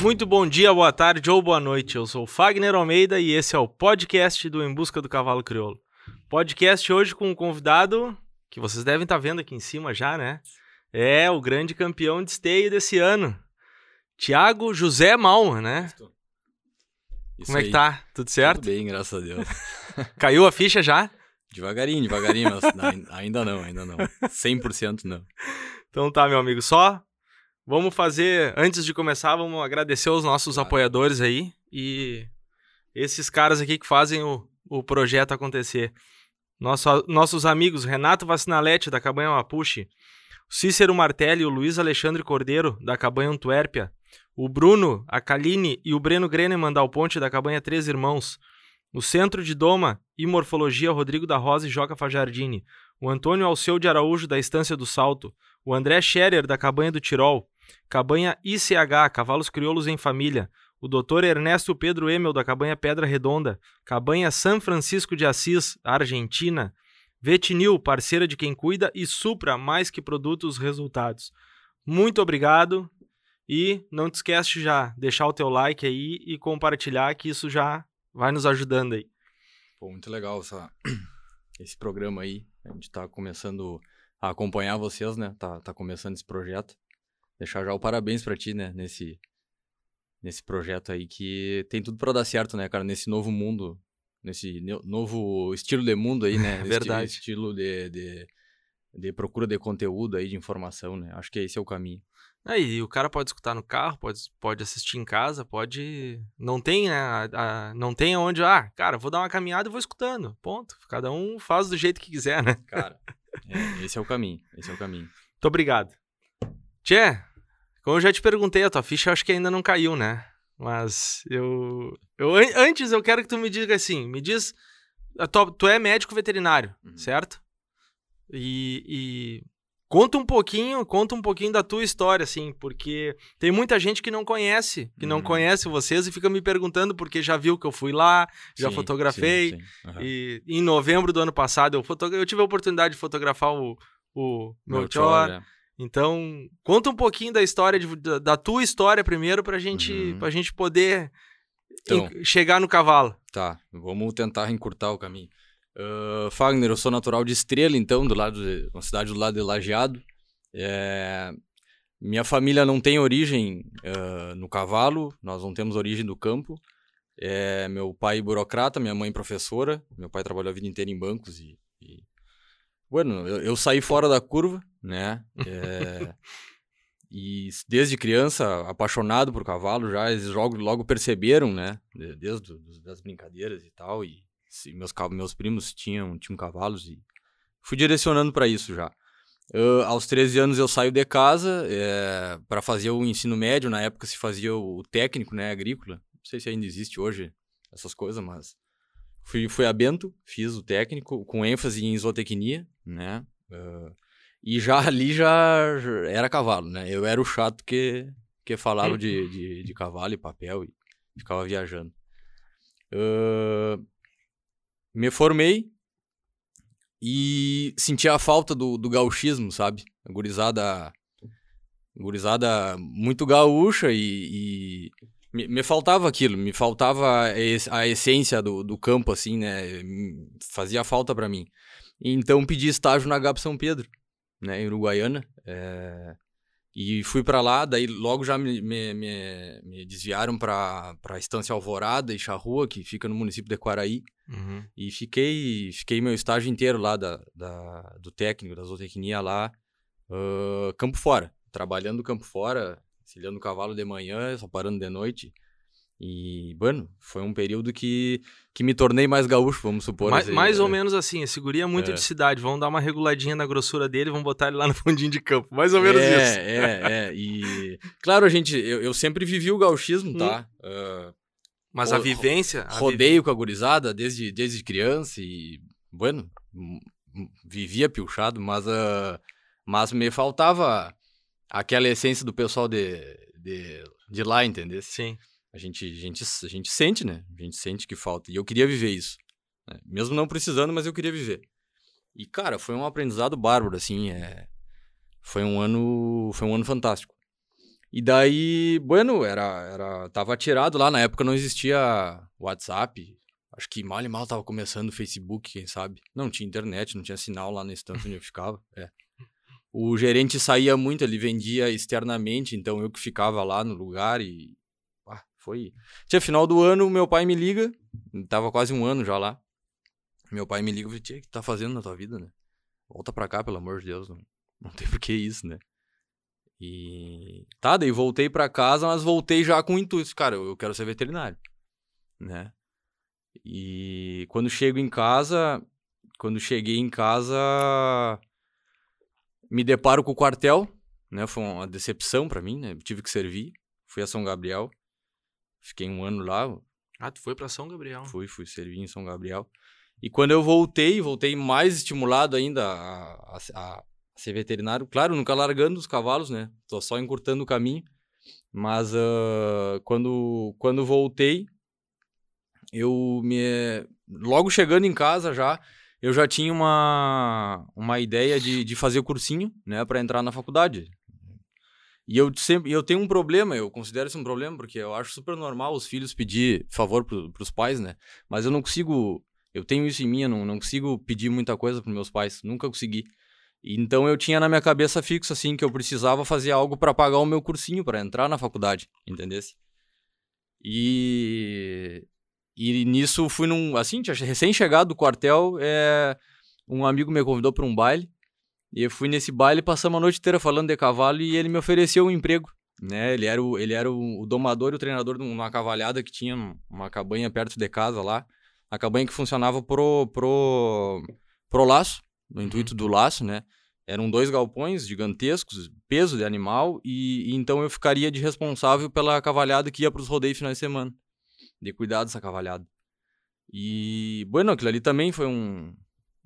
Muito bom dia, boa tarde ou boa noite. Eu sou o Fagner Almeida e esse é o podcast do Em Busca do Cavalo Crioulo. Podcast hoje com um convidado que vocês devem estar vendo aqui em cima já, né? É o grande campeão de esteio desse ano, Tiago José Malma, né? Isso Como é que tá? Tudo certo? Tudo bem, graças a Deus. Caiu a ficha já? Devagarinho, devagarinho, mas ai- ainda não, ainda não. 100% não. Então tá, meu amigo, só vamos fazer, antes de começar, vamos agradecer aos nossos Claro. apoiadores aí e esses caras aqui que fazem o, o projeto acontecer. Nosso- nossos amigos Renato Vacinalete, da Cabanha Mapuche, Cícero Martelli e o Luiz Alexandre Cordeiro, da Cabanha Antuérpia, o Bruno, a Kaline e o Breno Greneman da Ponte, da Cabanha Três Irmãos, o Centro de Doma e Morfologia Rodrigo da Rosa e Joca Fajardini, o Antônio Alceu de Araújo, da Estância do Salto, o André Scherer, da Cabanha do Tirol, Cabanha ICH, Cavalos Crioulos em Família, o Dr. Ernesto Pedro Emel, da Cabanha Pedra Redonda, Cabanha São Francisco de Assis, Argentina, Vetinil, parceira de quem cuida, e Supra, mais que produtos, resultados. Muito obrigado e não te esquece já deixar o teu like aí e compartilhar, que isso já vai nos ajudando aí. Pô, muito legal essa, esse programa aí. A gente tá começando a acompanhar vocês, né? Tá, tá começando esse projeto. Deixar já o parabéns pra ti, né? Nesse, nesse projeto aí que tem tudo pra dar certo, né, cara? Nesse novo mundo, nesse ne- novo estilo de mundo aí, né? Esti- Verdade. Estilo de, de, de procura de conteúdo aí, de informação, né? Acho que esse é o caminho. Aí o cara pode escutar no carro, pode, pode assistir em casa, pode. Não tem, né? a- a- não tem onde. Ah, cara, vou dar uma caminhada e vou escutando. Ponto. Cada um faz do jeito que quiser, né? Cara, é, esse é o caminho. Esse é o caminho. Muito obrigado. Tchê, como eu já te perguntei, a tua ficha acho que ainda não caiu, né? Mas eu. eu an- antes eu quero que tu me diga assim: me diz. a tua- tu é médico veterinário, Uhum. certo? E, e conta um pouquinho, conta um pouquinho da tua história, assim, porque tem muita gente que não conhece, que não Uhum. conhece vocês e fica me perguntando porque já viu que eu fui lá, já Sim, fotografei. sim, sim. Aham. E em novembro do ano passado eu, eu tive a oportunidade de fotografar o, o Meu né? Então, conta um pouquinho da história, de- da, da tua história primeiro pra gente, Uhum. pra gente poder Então. en- chegar no cavalo. Tá, vamos tentar encurtar o caminho. Ah, Fagner, eu sou natural de Estrela, então, do lado de, uma cidade do lado de Lajeado. É, minha família não tem origem ah, no cavalo, nós não temos origem do campo. É, meu pai burocrata, minha mãe professora. Meu pai trabalhou a vida inteira em bancos e... e... Bueno, eu, eu saí fora da curva, né? É, e desde criança, apaixonado por cavalo, já eles logo, logo perceberam, né? de- Desde do- das brincadeiras e tal. E meus, meus primos tinham, tinham cavalos e fui direcionando para isso já. Eu, aos 13 anos eu saio de casa para fazer o ensino médio. Na época se fazia o técnico, né? Agrícola. Não sei se ainda existe hoje essas coisas, mas fui, fui a Bento, fiz o técnico com ênfase em zootecnia, né? Ah, e já ali já já era cavalo, né? Eu era o chato que, que falava de, de, de cavalo e papel e ficava viajando. Ah, me formei e senti a falta do, do gauchismo, sabe? A gurizada, gurizada muito gaúcha e, e me, me faltava aquilo, me faltava a es- a essência do, do campo, assim, né? Fazia falta pra mim. Então pedi estágio na GAP São Pedro, né, em Uruguaiana. é, E fui pra lá, daí logo já me, me, me- me desviaram pra, pra Estância Alvorada e Charrua, que fica no município de Quaraí. E fiquei, fiquei meu estágio inteiro lá da, da- do técnico, da zootecnia lá, ah, campo fora. Trabalhando campo fora, cilhando o cavalo de manhã, só parando de noite. E, bueno, foi um período que, que me tornei mais gaúcho, vamos supor. Mais, assim, mais ou é. menos assim, esse guri é muito É. de cidade. Vamos dar uma reguladinha na grossura dele, vamos botar ele lá no fundinho de campo. Mais ou menos é, isso. É, é, e... Claro, gente, eu, eu sempre vivi o gauchismo, tá? Ah, Mas a vivência. a rodeio com a gurizada desde, desde criança e, bueno, vivia pilchado, mas, ah, mas me faltava aquela essência do pessoal de, de, de lá, entendeu? Sim. A gente, a, gente, a gente sente, né? A gente sente que falta. E eu queria viver isso. né? Mesmo não precisando, mas eu queria viver. E, cara, foi um aprendizado bárbaro, assim. É... Foi um ano. Foi um ano fantástico. E daí, bueno, era, era, tava tirado lá, na época não existia WhatsApp, acho que mal e mal tava começando o Facebook, quem sabe. Não tinha internet, não tinha sinal lá no instante onde eu ficava, é. O gerente saía muito, ele vendia externamente, então eu que ficava lá no lugar e... Ah, foi... Tinha final do ano, meu pai me liga, tava quase um ano já lá. Meu pai me liga e falou, o que tá fazendo na tua vida, né? Volta pra cá, pelo amor de Deus, não, não tem por que isso, né? E tá, daí voltei para casa, mas voltei já com o intuito, cara, eu quero ser veterinário, né? E quando chego em casa, quando cheguei em casa, me deparo com o quartel, né? Foi uma decepção para mim, né? Tive que servir, fui a São Gabriel, fiquei um ano lá. Ah, tu foi para São Gabriel? Fui, fui servir em São Gabriel. E quando eu voltei, voltei mais estimulado ainda a, a, a ser veterinário. Claro, nunca largando os cavalos, né? Tô só encurtando o caminho. Mas uh, quando, quando voltei, eu me. Logo chegando em casa já, eu já tinha uma, uma ideia de, de fazer o cursinho, né, para entrar na faculdade. E eu sempre eu tenho um problema, eu considero isso um problema, porque eu acho super normal os filhos pedir favor para os pais, né? Mas eu não consigo. Eu tenho isso em mim, eu não, não consigo pedir muita coisa para meus pais, nunca consegui. Então eu tinha na minha cabeça fixo assim que eu precisava fazer algo para pagar o meu cursinho para entrar na faculdade, entendesse? E e nisso fui num assim, tinha recém chegado do quartel, é um amigo me convidou para um baile e eu fui nesse baile, passamos a noite inteira falando de cavalo e ele me ofereceu um emprego, né? Ele era o ele era o, o domador e o treinador de uma cavalhada que tinha uma cabanha perto de casa lá, a cabanha que funcionava pro pro pro laço no intuito do laço, né? Eram dois galpões gigantescos, peso de animal, e, e então eu ficaria de responsável pela cavalhada que ia para os rodeios finais de semana, de cuidar dessa cavalhada. E, bueno, aquilo ali também foi um.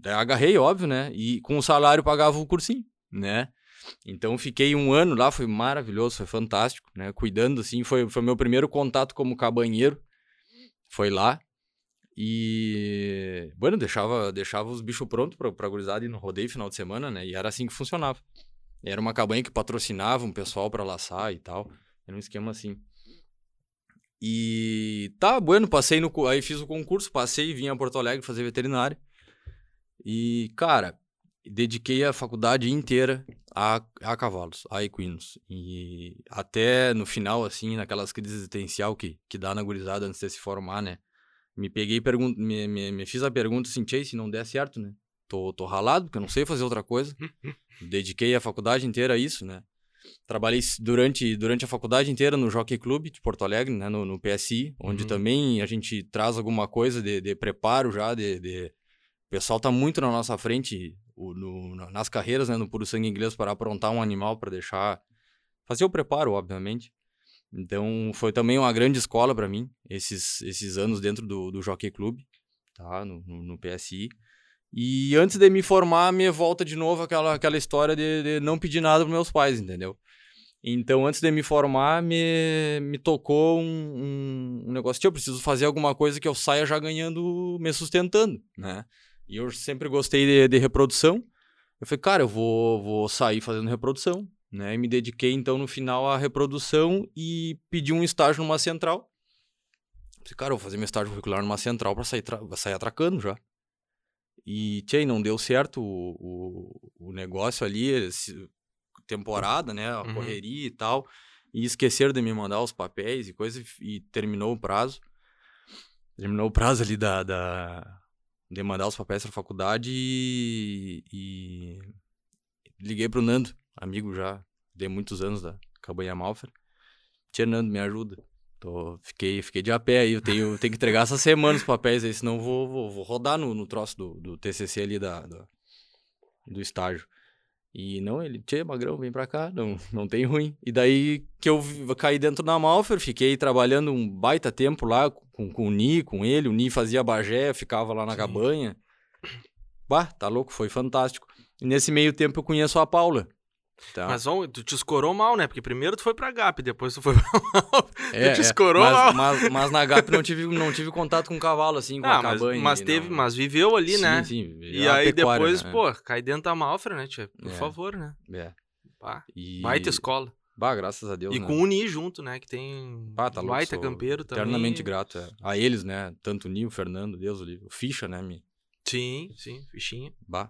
Agarrei, óbvio, né? E com o salário pagava o cursinho, né? Então fiquei um ano lá, foi maravilhoso, foi fantástico, né? Cuidando, assim, foi, foi meu primeiro contato como cabanheiro, foi lá. E, bueno, deixava, deixava os bichos prontos pra, pra gurizada ir no rodeio final de semana, né? E era assim que funcionava. Era uma cabanha que patrocinava um pessoal para laçar e tal. Era um esquema assim. E tá, bueno, passei no. Aí fiz o concurso, passei, vim a Porto Alegre fazer veterinário. E, cara, dediquei a faculdade inteira a, a cavalos, a equinos. E até no final, assim, naquelas crises existencial que, que dá na gurizada antes de se formar, né? me peguei e me, me, me, fiz a pergunta assim, Chase, se não der certo, né? Tô, tô ralado, porque eu não sei fazer outra coisa. Dediquei a faculdade inteira a isso, né? Trabalhei durante, durante a faculdade inteira no Jockey Club de Porto Alegre, né? no, no PSI, onde uhum. também a gente traz alguma coisa de, de preparo já, de, de... O pessoal tá muito na nossa frente o, no, nas carreiras, né? No Puro Sangue Inglês, para aprontar um animal, para deixar... Fazer o preparo, obviamente. Então, foi também uma grande escola para mim, esses, esses anos dentro do, do Jockey Club, tá? No, no, no, PSI. E antes de me formar, me volta de novo aquela, aquela história de, de não pedir nada para meus pais, entendeu? Então, antes de me formar, me, me tocou um, um, negócio que eu preciso fazer alguma coisa que eu saia já ganhando, me sustentando, né? E eu sempre gostei de, de reprodução. Eu falei, cara, eu vou, vou sair fazendo reprodução. Né? E me dediquei então no final à reprodução e pedi um estágio numa central. Falei, cara, eu vou fazer meu estágio curricular numa central para sair, sair atracando já. E, tchê, não deu certo o, o, o negócio ali, esse, temporada, né? A uhum. correria e tal. E esqueceram de me mandar os papéis e coisa, e terminou o prazo. Terminou o prazo ali da, da de mandar os papéis para faculdade e, e liguei pro Nando amigo já de muitos anos da Cabanha Malfer. Tia Nando, me ajuda. Tô, fiquei, fiquei de a pé aí, eu tenho, tenho que entregar essa semana os papéis aí, senão vou, vou, vou rodar no, no troço do, do TCC ali da, da, do estágio. E não, ele, tia, magrão, vem pra cá, não, não tem ruim. E daí que eu caí dentro da Malfer, fiquei trabalhando um baita tempo lá com, com o Ni, com ele, o Ni fazia bagé, ficava lá na Sim. cabanha. Bah, tá louco, foi fantástico. E nesse meio tempo eu conheço a Paula, Tá. Mas ó, tu te escorou mal, né? Porque primeiro tu foi pra GAP, depois tu foi pra mal. É, tu te é. escorou é. mas, mal. Mas, mas, na GAP não tive, não tive contato com o cavalo, assim, com ah, a cabanha. Mas, teve, não. mas viveu ali, sim, né? Sim, E aí depois, né? pô, cai dentro da Malfra, né, tia? Por é. favor, né? É. Pá, e... Baita escola. Bah, graças a Deus, E né? com o Uni junto, né? Que tem Ah, tá louco, baita campeiro também. Eternamente grato é. a eles, né? Tanto o Ninho, o Fernando, Deus. O Ficha, né? Me... Sim, sim, fichinha. Bah.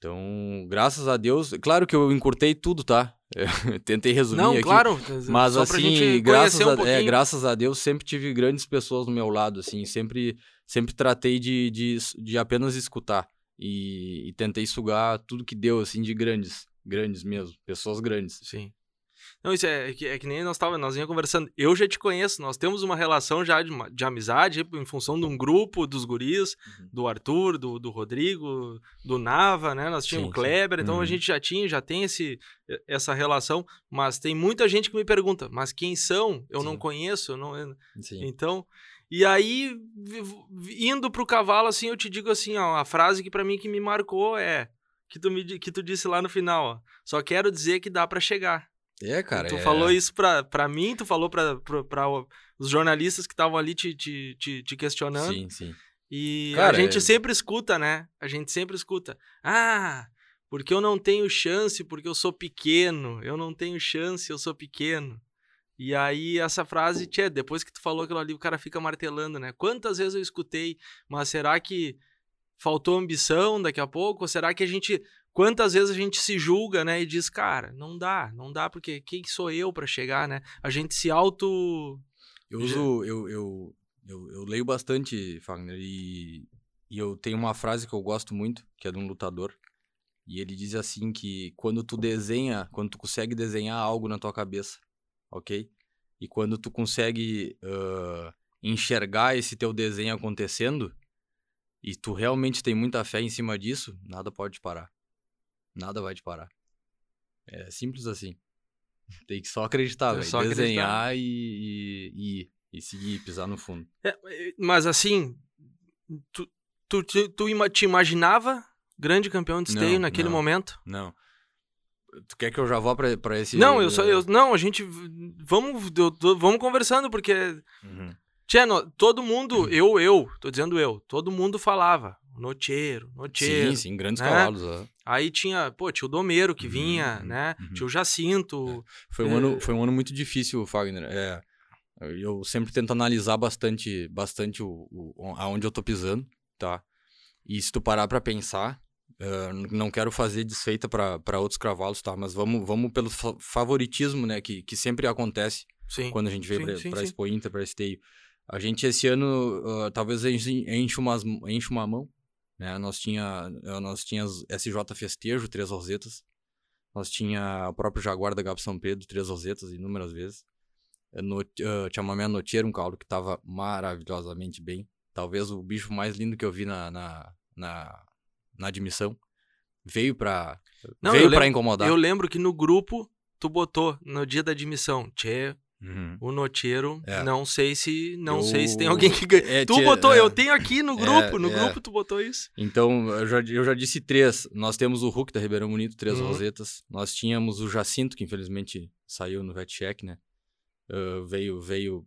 Então, graças a Deus. Claro que eu encurtei tudo, tá? Eu tentei resumir Não, aqui. claro. Mas assim, graças um a, é, graças a Deus, sempre tive grandes pessoas do meu lado, assim, sempre, sempre tratei de, de, de apenas escutar e, e tentei sugar tudo que deu, assim, de grandes, grandes mesmo, pessoas grandes. Sim. Não, isso é, é que, é que nem nós tava, nós vinha conversando. Eu já te conheço, nós temos uma relação já de, de amizade em função de um grupo dos guris, Uhum. do Arthur, do, do Rodrigo, do Nava, né? Nós tínhamos Sim, o Kleber, então Uhum. a gente já tinha, já tem esse, essa relação, mas tem muita gente que me pergunta, mas quem são? Eu não Sim. conheço, eu não, Sim. então, e aí, indo pro cavalo, assim, eu te digo assim, ó, a frase que pra mim que me marcou é, que tu, me, que tu disse lá no final, ó, só quero dizer que dá pra chegar. É, cara. tu é- falou isso pra, pra mim, tu falou pra, pra, pra os jornalistas que estavam ali te, te, te, te questionando, Sim, sim. e Cara, a gente é- sempre escuta, né? A gente sempre escuta, ah... Porque eu não tenho chance, porque eu sou pequeno. Eu não tenho chance, eu sou pequeno. E aí, essa frase, tchê, depois que tu falou aquilo ali, o cara fica martelando, né? Quantas vezes eu escutei, mas será que faltou ambição daqui a pouco? Ou será que a gente. Quantas vezes a gente se julga, né? E diz, cara, não dá, não dá, porque quem que sou eu pra chegar, né? A gente se auto. Eu uso, eu, eu, eu, eu leio bastante, Fagner, e, e eu tenho uma frase que eu gosto muito, que é de um lutador, e ele diz assim que quando tu desenha, quando tu consegue desenhar algo na tua cabeça, ok? E quando tu consegue ah, enxergar esse teu desenho acontecendo, e tu realmente tem muita fé em cima disso, nada pode parar. Nada vai te parar. É simples assim. Tem que só acreditar, É só acreditar. Desenhar e, e, e ir. E seguir, pisar no fundo. É, mas assim, tu, tu, tu, tu te imaginava grande campeão de esteio Não, naquele não. momento? Não. Tu quer que eu já vá pra, pra esse. Não, eu só. Eu, não, a gente. Vamos, eu vamos conversando, porque Uhum. Tchê, no- todo mundo, eu, eu, tô dizendo eu, todo mundo falava, noteiro, noteiro. Sim, sim, grandes né? cavalos. ó. Aí tinha, pô, tinha o Domero que Uhum, vinha, uhum, né? uhum. Tinha o Jacinto. Foi um, É. ano, foi um ano muito difícil, Fagner. É, eu sempre tento analisar bastante, bastante o, o, aonde eu tô pisando, tá? E se tu parar pra pensar, eh, não quero fazer desfeita pra outros cavalos, tá? Mas vamos, vamos pelo fa- favoritismo, né? Que, que sempre acontece Sim. quando a gente veio sim. Expo Inter, pra Esteio. A gente esse ano, ah, talvez a gente enche, umas, enche uma mão, né? Nós tinha, ah, nós tínhamos SJ Festejo, três rosetas. Nós tinha o próprio Jaguar da Gabi São Pedro, três rosetas, inúmeras vezes. Eh, No, uh, Chamamé Notiero, um cavalo que tava maravilhosamente bem. Talvez o bicho mais lindo que eu vi na, na, na, na admissão. Veio pra, Não, veio pra lembro- incomodar. Eu lembro que no grupo tu botou no dia da admissão, Tchê, Uhum. o noteiro, É. não sei se, não Eu- sei se tem alguém que ganha. É, tu botou, é. eu tenho aqui no grupo, no é. grupo tu botou isso. Então, eu já, eu já disse três. Nós temos o Hulk da Ribeirão Bonito, três Uhum. rosetas. Nós tínhamos o Jacinto, que infelizmente saiu no VetCheck, né? Ah, veio, veio...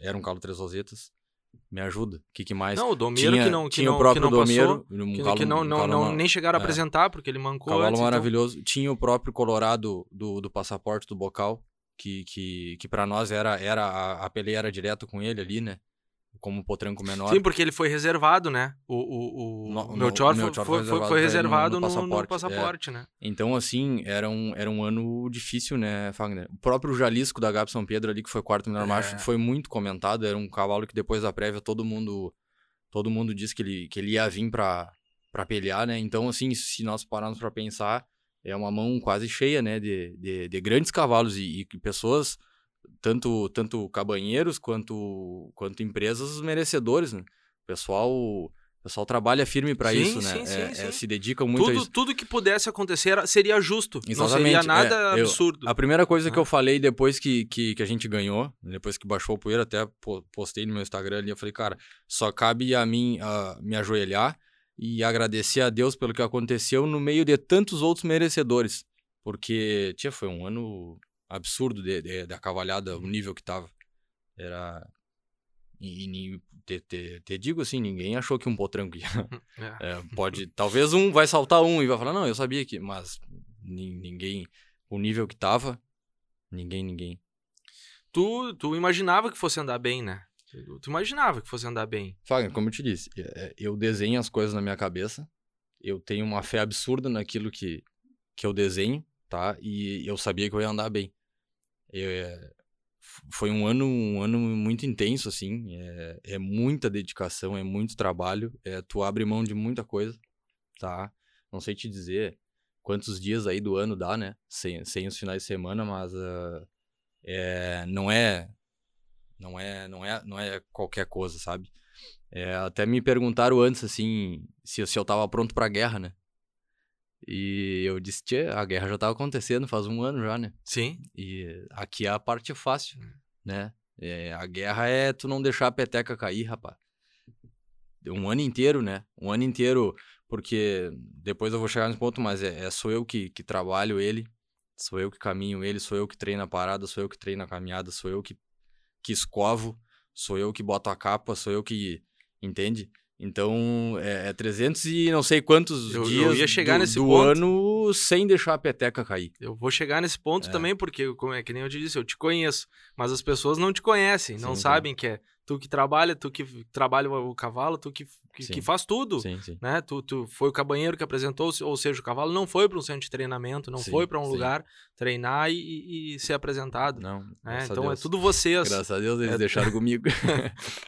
Era um calo três rosetas. Me ajuda. O que, que mais? Não, o Domero tinha, que não, que tinha não, o próprio que não passou, um que, calo- que não, um não, não- nem chegaram a é. apresentar, porque ele mancou Cavalo antes, então- maravilhoso. Tinha o próprio Colorado do, do passaporte do Bocal, que, que, que para nós era, era a, a peleia era direto com ele ali, né? Como potranco menor. Sim, porque ele foi reservado, né? O, o, o, No- o Melchior foi, foi, reservado foi no- reservado no no, no passaporte, passaporte, é. né? Então, assim, era um, era um ano difícil, né, Fagner? O próprio Jalisco da Gabi São Pedro ali, que foi quarto melhor É. macho, foi muito comentado. Era um cavalo que depois da prévia todo mundo todo mundo disse que ele, que ele ia vir pra, pra pelear, né? Então, assim, se nós pararmos pra pensar, é uma mão quase cheia, né, de, de, de grandes cavalos e, e pessoas, tanto, tanto cabanheiros quanto, quanto empresas merecedores, né? O pessoal, o pessoal trabalha firme Sim, isso, né? sim, sim, É- é, sim. se dedicam muito a Tudo, isso. tudo que pudesse acontecer seria justo. Não seria Exatamente, nada é, eu- absurdo. A primeira coisa que Ah. eu falei depois que, que, que a gente ganhou, depois que baixou o poeira, até po- postei no meu Instagram ali, eu falei, cara, só cabe a mim ah, me ajoelhar e agradecer a Deus pelo que aconteceu no meio de tantos outros merecedores. Porque, tia, foi um ano absurdo de, de, da cavalhada, o nível que tava. Era. E, e te, te, te digo assim, ninguém achou que um potranco ia, É. é, pode. Talvez um vai saltar um e vai falar, não, eu sabia que. Mas nin- ninguém. O nível que tava. Ninguém, ninguém. Tu, tu imaginava que fosse andar bem, né? Tu, imaginava que fosse andar bem. Fagner, como eu te disse, é, é, eu desenho as coisas na minha cabeça, eu tenho uma fé absurda naquilo que, que eu desenho, tá? E eu sabia que eu ia andar bem. Eu, é, foi um ano, um ano muito intenso, assim. É, é, muita dedicação, é muito trabalho. É, tu abre mão de muita coisa, tá? Não sei te dizer quantos dias aí do ano dá, né? Sem, sem os finais de semana, mas uh, é, não é não é não é não é qualquer coisa, sabe? É, até me perguntaram antes assim se, se eu tava pronto para a guerra, né? E eu disse, Tchê, a guerra já tava acontecendo faz um ano já, né? Sim. E aqui é a parte fácil, hum. né? É, a guerra é tu não deixar a peteca cair, rapaz. Um ano inteiro, né? Um ano inteiro, porque depois eu vou chegar nesse ponto, mas é, é sou eu que, que trabalho ele, sou eu que caminho ele, sou eu que treino a parada, sou eu que treino a caminhada, sou eu que, que escovo, sou eu que boto a capa, sou eu que. Entende? Então, é, é 300 e não sei quantos eu, dias eu ia chegar do, nesse do ponto. ano sem deixar a peteca cair. Eu vou chegar nesse ponto é. também, porque, como é que nem eu te disse, eu te conheço, mas as pessoas não te conhecem, não sim, sabem que é tu que trabalha, tu que trabalha o cavalo, tu que, que, que faz tudo, sim, sim. né? Tu, tu foi o cabanheiro que apresentou, ou seja, o cavalo não foi para um centro de treinamento, não sim, foi para um lugar treinar e, e, ser apresentado. Não, né? Então é tudo vocês. Graças a Deus eles é... deixaram comigo.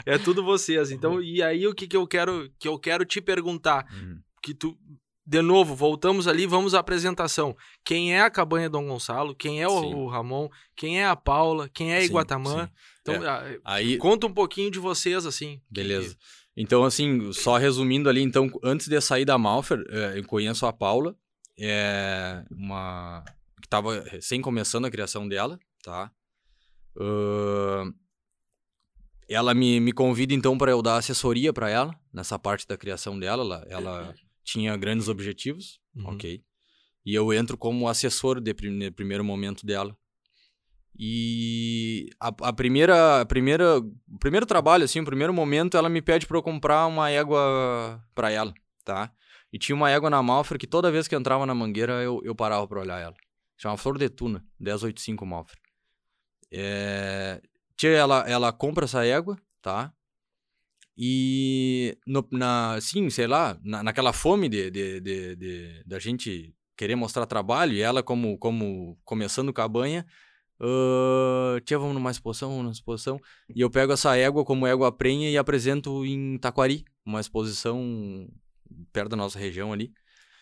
é tudo vocês. Então, e aí o que, que eu quero que eu quero te perguntar, uhum. que tu de novo, voltamos ali, vamos à apresentação. Quem é a Cabanha Dom Gonçalo? Quem é o, o Ramon? Quem é a Paula? Quem é a Iguatamã? Sim, Então, é. aí... conta um pouquinho de vocês, assim. Beleza. Que... Então, assim, só resumindo ali, então, antes de sair da Malfer, é, eu conheço a Paula, é uma que estava recém começando a criação dela, tá? Uh... Ela me, me convida, então, para eu dar assessoria para ela, nessa parte da criação dela. Ela, ela tinha grandes objetivos, uhum. ok. E eu entro como assessor de prim primeiro momento dela. E a, a, primeira, a primeira, o primeiro trabalho, assim, o primeiro momento, ela me pede para eu comprar uma égua para ela, tá? E tinha uma égua na Malfre que toda vez que entrava na mangueira eu, eu parava para olhar ela. Chama Flor de Tuna, 1085 Malfre. É... Tia, ela, ela compra essa égua, tá? E, no, na, assim, sei lá, na, naquela fome de, de, de, de, da gente querer mostrar trabalho, e ela como, como começando cabanha, uh, tia, vamos numa exposição, vamos numa exposição, e eu pego essa égua como égua prenha e apresento em Taquari, uma exposição perto da nossa região ali.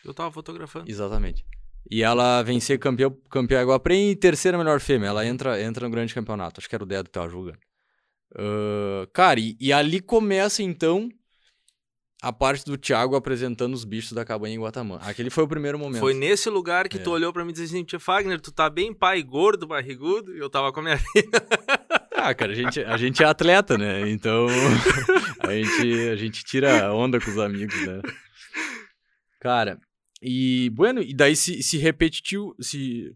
Eu tava fotografando. Exatamente. E ela vem ser campeã, campeã égua prenha e terceira melhor fêmea. Ela entra, entra no grande campeonato. Acho que era o Dedo que tava julgando. Uh, cara, e, e, ali começa então a parte do Thiago apresentando os bichos da cabanha em Guatamã. Aquele foi o primeiro momento. Foi nesse lugar que é. tu olhou para mim e disse assim: Tia Fagner, tu tá bem pai gordo, barrigudo? E eu tava com a minha ah, cara, a gente, a gente é atleta, né? Então a gente, a gente tira onda com os amigos, né? Cara, e bueno, e daí se, se repetiu, se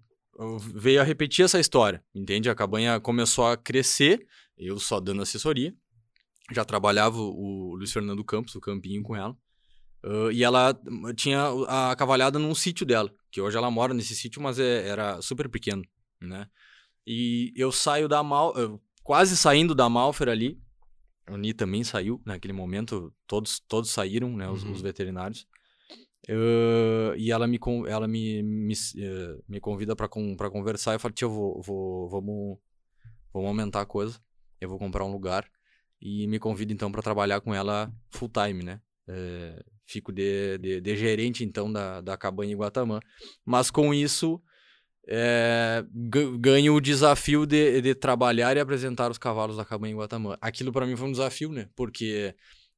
veio a repetir essa história, entende? A cabanha começou a crescer eu só dando assessoria. Já trabalhava o Luiz Fernando Campos, o Campinho, com ela. Uh, e ela tinha a cavalhada num sítio dela, que hoje ela mora nesse sítio, mas é, era super pequeno, né? E eu saio da Mal, quase saindo da Malfer ali, a Ani também saiu naquele momento, todos, todos saíram, né, os, uhum. os veterinários. Uh, e ela me, ela me, me, uh, me convida para conversar. Eu falei, tia, eu vou, vou, vamos, vamos aumentar a coisa eu vou comprar um lugar e me convido então para trabalhar com ela full time, né? É, fico de, de, de, gerente então da, da cabanha em Guatamã. Mas com isso é, ganho o desafio de, de trabalhar e apresentar os cavalos da cabanha em Guatamã. Aquilo para mim foi um desafio, né? Porque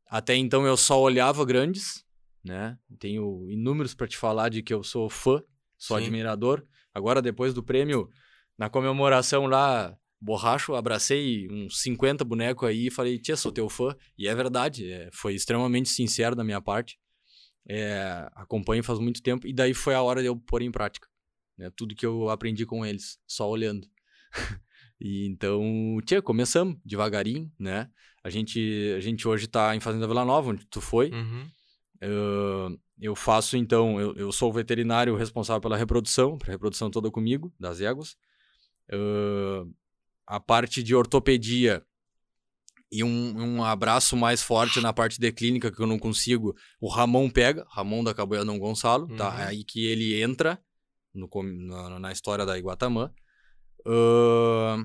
até então eu só olhava grandes, né? Tenho inúmeros para te falar de que eu sou fã, sou Sim. admirador. Agora depois do prêmio na comemoração lá borracho, abracei uns 50 bonecos aí e falei, tia, sou teu fã. E é verdade, é, foi extremamente sincero da minha parte. É, acompanho faz muito tempo e daí foi a hora de eu pôr em prática. Né? Tudo que eu aprendi com eles, só olhando. e então, tia, começamos devagarinho, né? A gente, a gente hoje está em Fazenda Vila Nova, onde tu foi. Uhum. Uh, eu faço, então, eu, eu sou o veterinário responsável pela reprodução, para reprodução toda comigo, das éguas. Uh, a parte de ortopedia e um, um abraço mais forte na parte de clínica que eu não consigo, o Ramon pega, Ramon da Caboiadão Gonçalo, tá? Uhum. É aí que ele entra no, na, na história da Iguatamã. Ahn,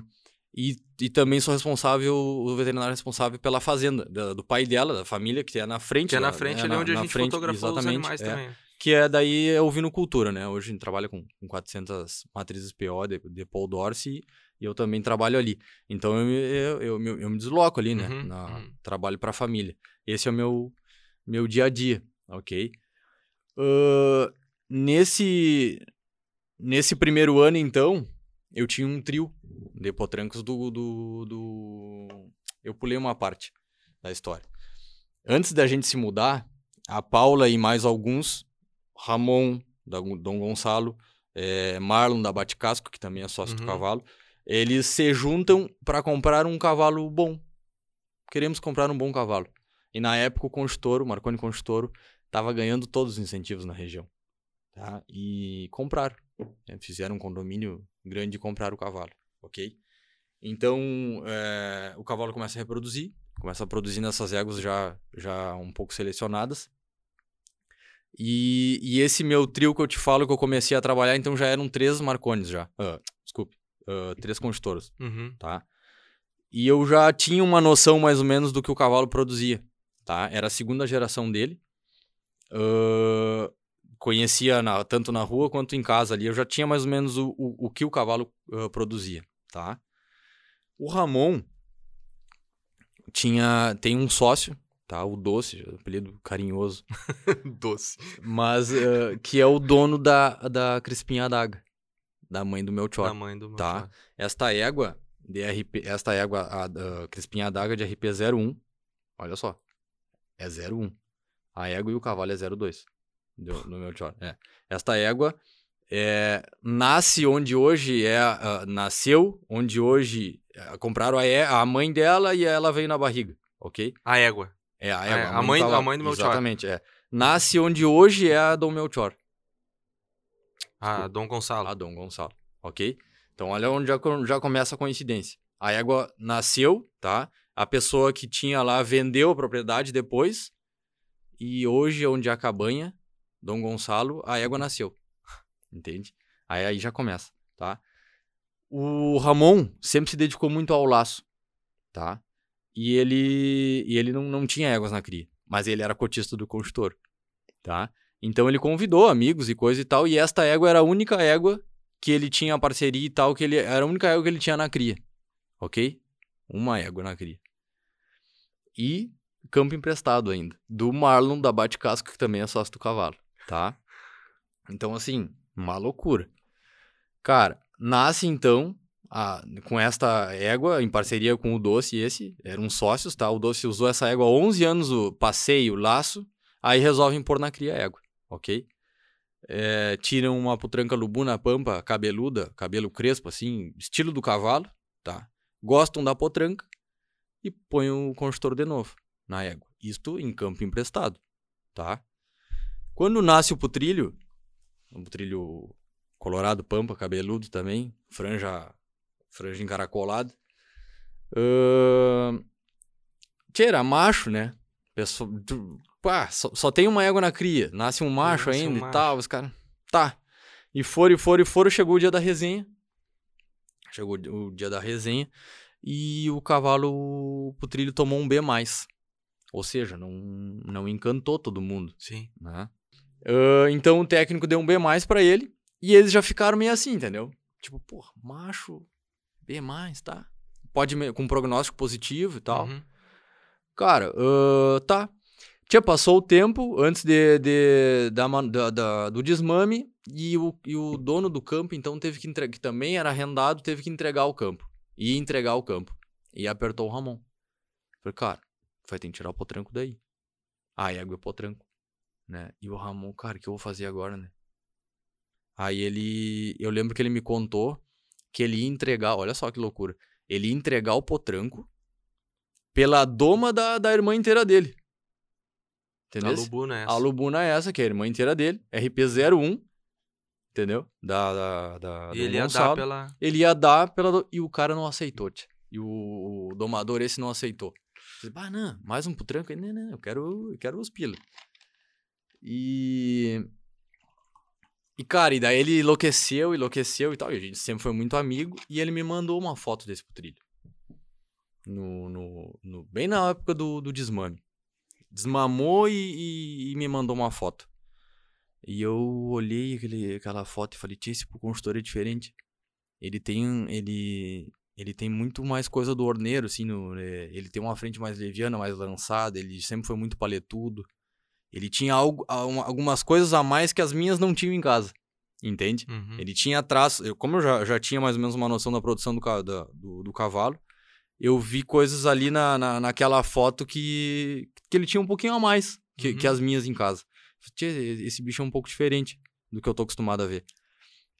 e, e também sou responsável, o veterinário responsável pela fazenda, da- do pai dela, da família, que é na frente. Que é na lá, frente é ali na- onde a na gente frente, fotografou os animais é. também. Que é daí é ovinocultura, né? Hoje a gente trabalha com, com 400 matrizes PO de, de Paul Dorsey e eu também trabalho ali. Então eu, eu, eu, eu me desloco ali, né? Uhum, Na, uhum. Trabalho para a família. Esse é o meu, meu dia a dia, ok? Ahn, nesse, nesse primeiro ano, então, eu tinha um trio de potrancos do, do, do... Eu pulei uma parte da história. Antes da gente se mudar, a Paula e mais alguns, Ramon, da Dom Gonçalo, eh, Marlon da Baticasco, que também é sócio do Uhum. cavalo, eles se juntam para comprar um cavalo bom. Queremos comprar um bom cavalo. E na época o Constoro, o Marconi Constoro, estava ganhando todos os incentivos na região. Tá? E compraram. né? Fizeram um condomínio grande e compraram o cavalo. Ok? Então, eh, o cavalo começa a reproduzir, começa a produzir nessas éguas já, já um pouco selecionadas. E, e esse meu trio que eu te falo que eu comecei a trabalhar, então já eram três Marcones já. Ah, desculpe. Ah, três Constoros Uhum. tá? E eu já tinha uma noção mais ou menos do que o cavalo produzia, tá? Era a segunda geração dele. Ahn, conhecia na- tanto na rua quanto em casa ali. Eu já tinha mais ou menos o, o, o que o cavalo ah, produzia, tá? O Ramon tinha tem um sócio, tá? O Doce, apelido carinhoso, Doce. mas ah, que é o dono da, da Crispinha Adaga, da mãe do meu chor. Da mãe do meu Tá. Esta égua de RP, esta égua a, a Crispinha Adaga de RP01, olha só, é 01. A égua e o cavalo é 02 do, no meu chor. É. Esta égua é, nasce onde hoje é ah, nasceu, onde hoje ah, compraram a, é- a mãe dela e ela veio na barriga, ok? A égua. É a É, égua. a mãe- do a mãe do Melchior. Exatamente, é. Nasce onde hoje é a Dom Melchior. A Dom Gonçalo. A Dom Gonçalo, ok? Então olha onde já, já começa a coincidência. A égua nasceu, tá? A pessoa que tinha lá vendeu a propriedade depois e hoje onde é a cabanha, Dom Gonçalo, a égua nasceu. Entende? Aí, aí já começa, tá? O Ramon sempre se dedicou muito ao laço, tá? E ele, e ele não, não tinha éguas na cria, mas ele era cotista do construtor, tá? Então ele convidou amigos e coisa e tal, e esta égua era a única égua que ele tinha parceria e tal, que ele era a única égua que ele tinha na cria. Ok? Uma égua na cria. E campo emprestado ainda. Do Marlon da Bate Casco, que também é sócio do cavalo. Tá? Então, assim, uma loucura. Cara, nasce então a- com esta égua, em parceria com o Doce, esse, eram sócios, tá? O Doce usou essa égua há 11 anos, o passeio, o laço, aí resolvem pôr na cria égua, ok? É, tiram uma putranca lubuna pampa cabeluda, cabelo crespo, assim, estilo do cavalo, tá? Gostam da potranca e põem o construtor de novo na égua. Isto em campo emprestado, tá? Quando nasce o putrilho, um putrilho colorado pampa, cabeludo também, franja, franja encaracolada. Tchê, era macho, né? Pessoa, pá, só, só tem uma égua na cria, nasce um macho Nasce um ainda macho. e tal, os caras. Tá. E foram, e foram, e foram, chegou o dia da resenha. Chegou o dia da resenha e o cavalo, o putrilho tomou um B+. Ou seja, não, não encantou todo mundo Sim. né? Ah, então o técnico deu um B mais pra ele e eles já ficaram meio assim, entendeu? Tipo, pô, macho, B mais, tá? Pode com prognóstico positivo e tal. Uhum. Cara, ah, tá. Tia, passou o tempo antes de, de- da da- da- do desmame e o, e o dono do campo, então, teve que entregar, que também era arrendado, teve que entregar o campo. E entregar o campo. E apertou o Ramon. Falei, cara, vai ter que tirar o potranco daí. A égua é potranco. Né? E o Ramon, cara, o que eu vou fazer agora, né? Aí ele. Eu lembro que ele me contou que ele ia entregar. Olha só que loucura. Ele ia entregar o potranco pela doma da, da irmã inteira dele. A Entendeu? Lubuna é essa. A Lubuna é essa, que é a irmã inteira dele, RP01. entendeu? Da, da, da E ele ia dar Gonçalo. pela. Ele ia dar pela. E o cara não aceitou, tia. E o, o domador esse não aceitou. Eu Falei, ah, não, mais um pro tranco? Ele, não, não, eu quero, eu quero os pila. E. E, cara, e daí ele enlouqueceu, enlouqueceu e tal. E a gente sempre foi muito amigo. E ele me mandou uma foto desse putrilho. No, no, no- bem na época do, do desmame. Desmamou e, e- e me mandou uma foto. E eu olhei aquele, aquela foto e falei, tia, esse consultor é diferente. Ele tem, ele, ele tem muito mais coisa do orneiro, assim, no, é, ele tem uma frente mais leviana, mais lançada, ele sempre foi muito paletudo. Ele tinha algo, algumas coisas a mais que as minhas não tinham em casa, entende? Uhum. Ele tinha traço, eu, como eu já, já tinha mais ou menos uma noção da produção do, da- do, do cavalo, eu vi coisas ali na, na, naquela foto que, que ele tinha um pouquinho a mais que, Uhum. que as minhas em casa. Tchê, esse bicho é um pouco diferente do que eu tô acostumado a ver.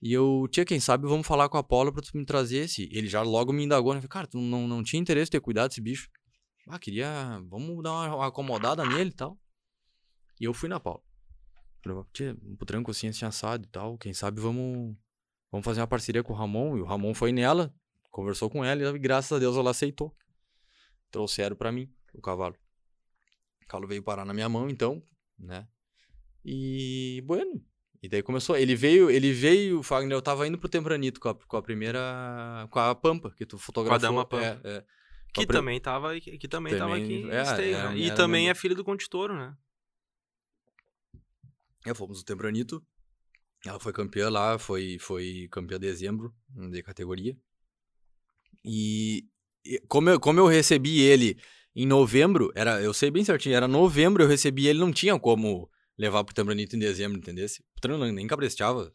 E eu, tia, quem sabe vamos falar com a Paula pra tu me trazer esse. Ele já logo me indagou, né? Falei, Cara, tu não, não tinha interesse em ter cuidado desse bicho? Ah, queria. Vamos dar uma, acomodada nele e tal. E eu fui na Paula. Tia, um tranco assim, assim, assado e tal. Quem sabe vamos. Vamos fazer uma parceria com o Ramon. E o Ramon foi nela, conversou com ela e graças a Deus ela aceitou. Trouxeram pra mim o cavalo. O cavalo veio parar na minha mão, então, né? E, bueno. E daí começou. Ele veio, ele veio, Fagner, eu tava indo pro Tempranito com a, com a primeira. Com a Pampa, que tu fotografou. Dama Pampa. É, é. Que Pra- também tava, que também tava Também- aqui em é, Esteio, era- né? E também mesmo. é filho do Conde Toro, né? É, fomos no Tempranito. Ela foi campeã lá, foi, foi campeã de dezembro de categoria. E, e como, eu, como eu recebi ele em novembro, era, eu sei bem certinho, era novembro, eu recebi ele, não tinha como levar pro Tempranito em dezembro, entendeu? O treino nem cabresteava.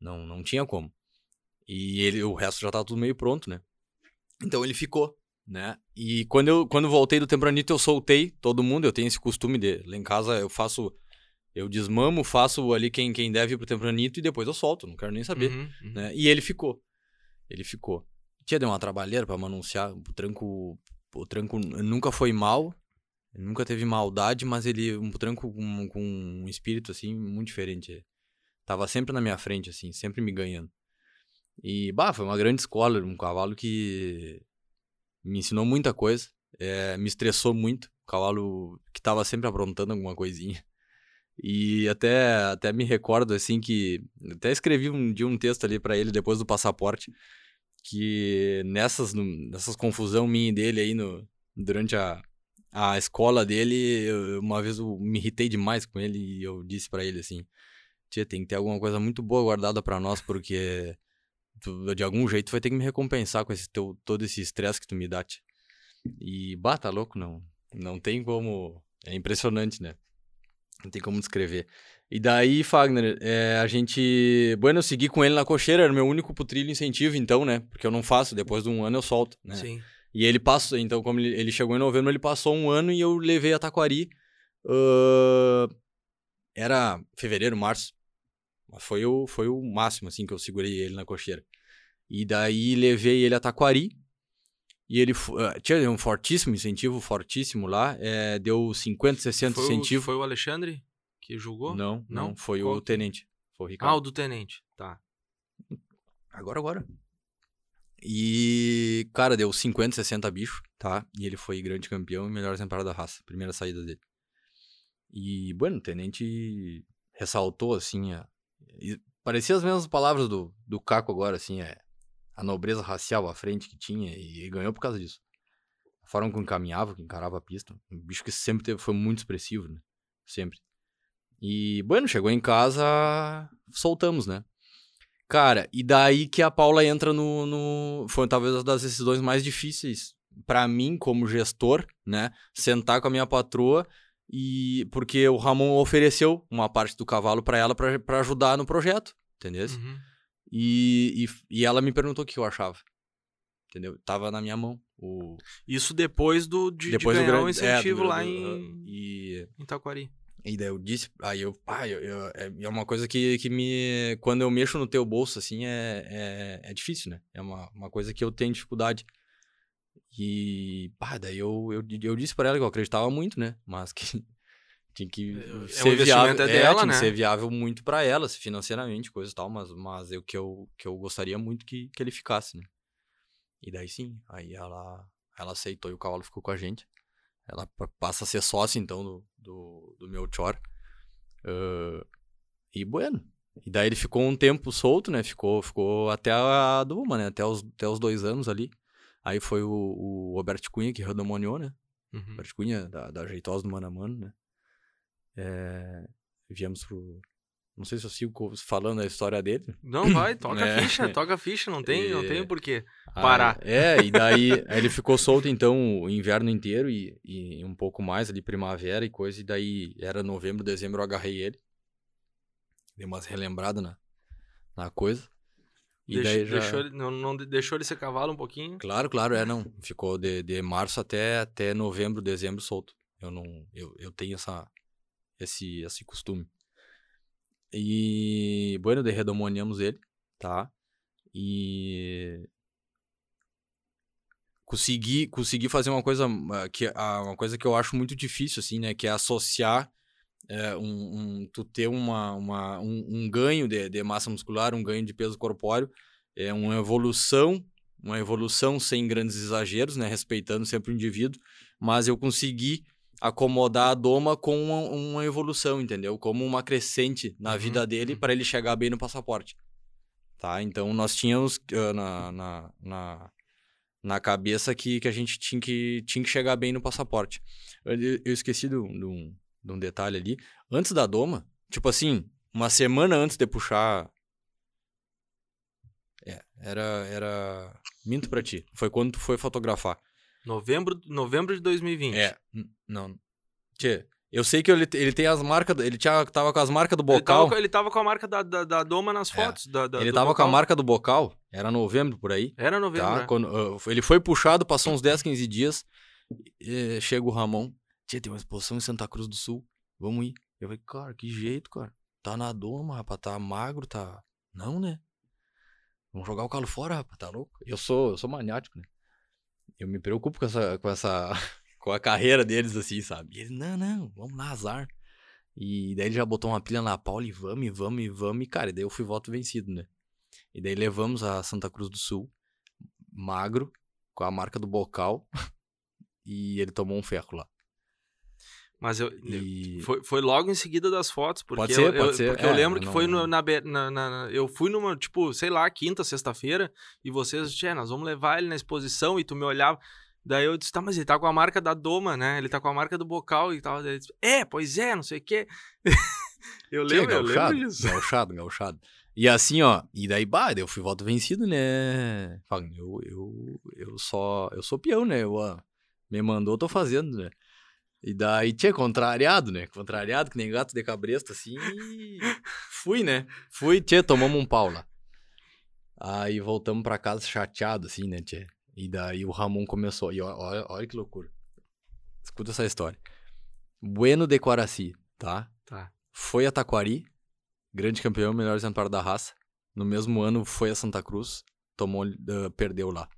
Não, não tinha como. E ele, o resto já tava tudo meio pronto, né? Então ele ficou, né? E quando eu quando voltei do Tempranito, eu soltei todo mundo, eu tenho esse costume de, lá em casa eu faço eu desmamo, faço ali quem, quem deve ir pro Tempranito e depois eu solto, não quero nem saber. Uhum, uhum. Né? E ele ficou. Ele ficou. Tinha deu uma trabalheira pra me anunciar. O tranco. O tranco nunca foi mal. Nunca teve maldade, mas ele. Um tranco com, com um espírito, assim, muito diferente. Tava sempre na minha frente, assim, sempre me ganhando. E, bah, foi uma grande escola. Um cavalo que me ensinou muita coisa. é, me estressou muito. Um cavalo que tava sempre aprontando alguma coisinha. E até, até me recordo, assim, que... Até escrevi um dia um texto ali pra ele, depois do passaporte, que nessas, nessas confusão minha e dele aí, no, durante a, a escola dele, eu- uma vez eu me irritei demais com ele e eu disse pra ele, assim, Tia, tem que ter alguma coisa muito boa guardada pra nós, porque tu, de algum jeito vai ter que me recompensar com esse teu, todo esse estresse que tu me dá, tia. E, bah, tá louco, não. Não tem como... É impressionante, né? Não tem como descrever. E daí, Fagner, é, a gente. Bueno, eu segui com ele na cocheira, era meu único putrilho incentivo, então, né? Porque eu não faço, depois de um ano eu solto, né? Sim. E ele passou, então, como ele, ele chegou em novembro, ele passou um ano e eu levei a Taquari. ãh, era fevereiro, março. Foi o, foi o máximo, assim, que eu segurei ele na cocheira. E daí levei ele a Taquari. E ele ah, tinha um fortíssimo incentivo, fortíssimo lá. é, deu 50, 60 Foi o, incentivo. foi o Alexandre que julgou? Não, não, Não? foi Qual o tenente. Foi o Ah, Ricardo. o do tenente. Tá. Agora, agora. E, cara, deu 50, 60 bichos, tá? E ele foi grande campeão e melhor exemplar da raça. Primeira saída dele. E, bueno, o tenente ressaltou, assim, a... parecia as mesmas palavras do, do Caco agora, assim, é, a nobreza racial à frente que tinha e, e ganhou por causa disso. A forma como caminhava, que encarava a pista. Um bicho que sempre teve, foi muito expressivo, né? Sempre. E, bueno, chegou em casa, soltamos, né? Cara, e daí que a Paula entra no. no foi talvez uma das decisões mais difíceis pra mim, como gestor, né? Sentar com a minha patroa e. Porque o Ramon ofereceu uma parte do cavalo pra ela pra pra ajudar no projeto, entendeu? Uhum. E, e, e ela me perguntou o que eu achava. Entendeu? Tava na minha mão. O, Isso depois do de, depois de do ganhar grande, um incentivo é, do- lá do- em, E, em Taquari. E daí eu disse, aí eu, pá, eu, eu- é, é uma coisa que, que me, quando eu mexo no teu bolso, assim, é, é, é difícil, né? É uma, uma coisa que eu tenho dificuldade. E, pá, daí eu, eu, eu disse pra ela que eu acreditava muito, né? Mas que, Tinha que É, ser o investimento viável, é dela, tinha né? que ser viável muito pra ela, financeiramente, coisa e tal, mas, mas eu que eu, que eu gostaria muito que, que ele ficasse, né? E daí sim, aí ela, ela aceitou e o cavalo ficou com a gente. Ela pa- passa a ser sócia, então, do, do, do meu Chor. Ah, e bueno. E daí ele ficou um tempo solto, né? Ficou, ficou até a Duma, né? Até os, até os dois anos ali. Aí foi o, o Robert Cunha que redomoniou, né? Uhum. Robert Cunha, da, da Jeitosa do Mano a Mano, né? É, viemos pro... Não sei se eu sigo falando a história dele. Não, vai, toca É. a ficha, toca a ficha, não tem, não tem E- porquê. Ah, Parar. é, e daí aí ele ficou solto, então, o inverno inteiro e, e um pouco mais ali, primavera e coisa. E daí era novembro, dezembro, eu agarrei ele. Dei umas relembradas na, na coisa. E daí já... deixou, ele, não, não deixou ele ser cavalo um pouquinho? Claro, claro, é, não. Ficou de, de março até, até novembro, dezembro solto. Eu não, eu, eu tenho essa, esse, esse costume. E, bueno, de ele, tá? E consegui, consegui fazer uma coisa ah, que ah, uma coisa que eu acho muito difícil, assim, né? Que é associar é, um, um- tu ter uma, uma, um, um ganho de, de massa muscular, um ganho de peso corpóreo, é uma evolução, uma evolução sem grandes exageros, né? Respeitando sempre o indivíduo, mas eu consegui acomodar a doma com uma, uma evolução, entendeu? Como uma crescente na Uhum, vida dele para ele chegar bem no passaporte. Tá? Então nós tínhamos ah, na, na, na, na cabeça que, que a gente tinha que, tinha que chegar bem no passaporte. Eu, eu esqueci de um, de, um, de um detalhe ali. Antes da doma, tipo assim, uma semana antes de puxar. É, era. era... Minto pra ti. Foi quando tu foi fotografar. Novembro, novembro de 2020. É, não. Tchê, eu sei que ele, ele tem as marcas. Ele tinha, tava com as marcas do Ele tava, bocal. ele tava com a marca da, da, da Doma nas É. fotos. Da, da- Ele do tava com a bocal. marca do bocal. Era novembro por aí. Era novembro. Tá? né? Quando, ah, ele foi puxado, passou uns 10, 15 dias. e chega o Ramon. Tia, tem uma exposição em Santa Cruz do Sul. Vamos ir. Eu falei, cara, que jeito, cara. Tá na doma, rapaz. Tá magro, tá. Não, né? Vamos jogar o calo fora, rapaz. Tá louco? Eu sou, eu sou maniático, né? Eu me preocupo com essa. Com essa. com a carreira deles, assim, sabe? E eles, não, não, vamos lá, azar. E daí ele já botou uma pilha na Paula e vamos, e vamos, e vamos. E, cara, e daí eu fui voto vencido, né? E daí levamos a Santa Cruz do Sul, magro, com a marca do bocal, e ele tomou um ferro lá. Mas eu, E... Foi, foi logo em seguida das fotos, porque Pode ser, eu, pode eu- ser. porque eu É, lembro que não- foi no- na, na- na- eu fui numa, tipo, sei lá, quinta, sexta-feira, e vocês, tchê, nós vamos levar ele na exposição, e tu me olhava, daí eu disse, tá, mas ele tá com a marca da Doma, né, ele tá com a marca do bocal e tal, daí disse, é, pois é, não sei o quê. eu lembro, eu lembro disso. Gauchado, gauchado. E assim, ó, e daí, bah, eu fui voto vencido, né? Eu, eu, eu só, eu sou peão, né? Eu, ó, me mandou, tô fazendo, né? E daí, tinha contrariado, né? Contrariado, que nem gato de cabresto, assim, e fui, né? Fui, tchê, tomamos um pau lá. Aí voltamos pra casa chateado, assim, né, tchê? E daí o Ramon começou, e olha, olha que loucura. Escuta essa história. Bueno de Quaraci, tá? Tá. Foi a Taquari, grande campeão, melhor exemplar da raça. No mesmo ano foi a Santa Cruz, tomou, eh, perdeu lá.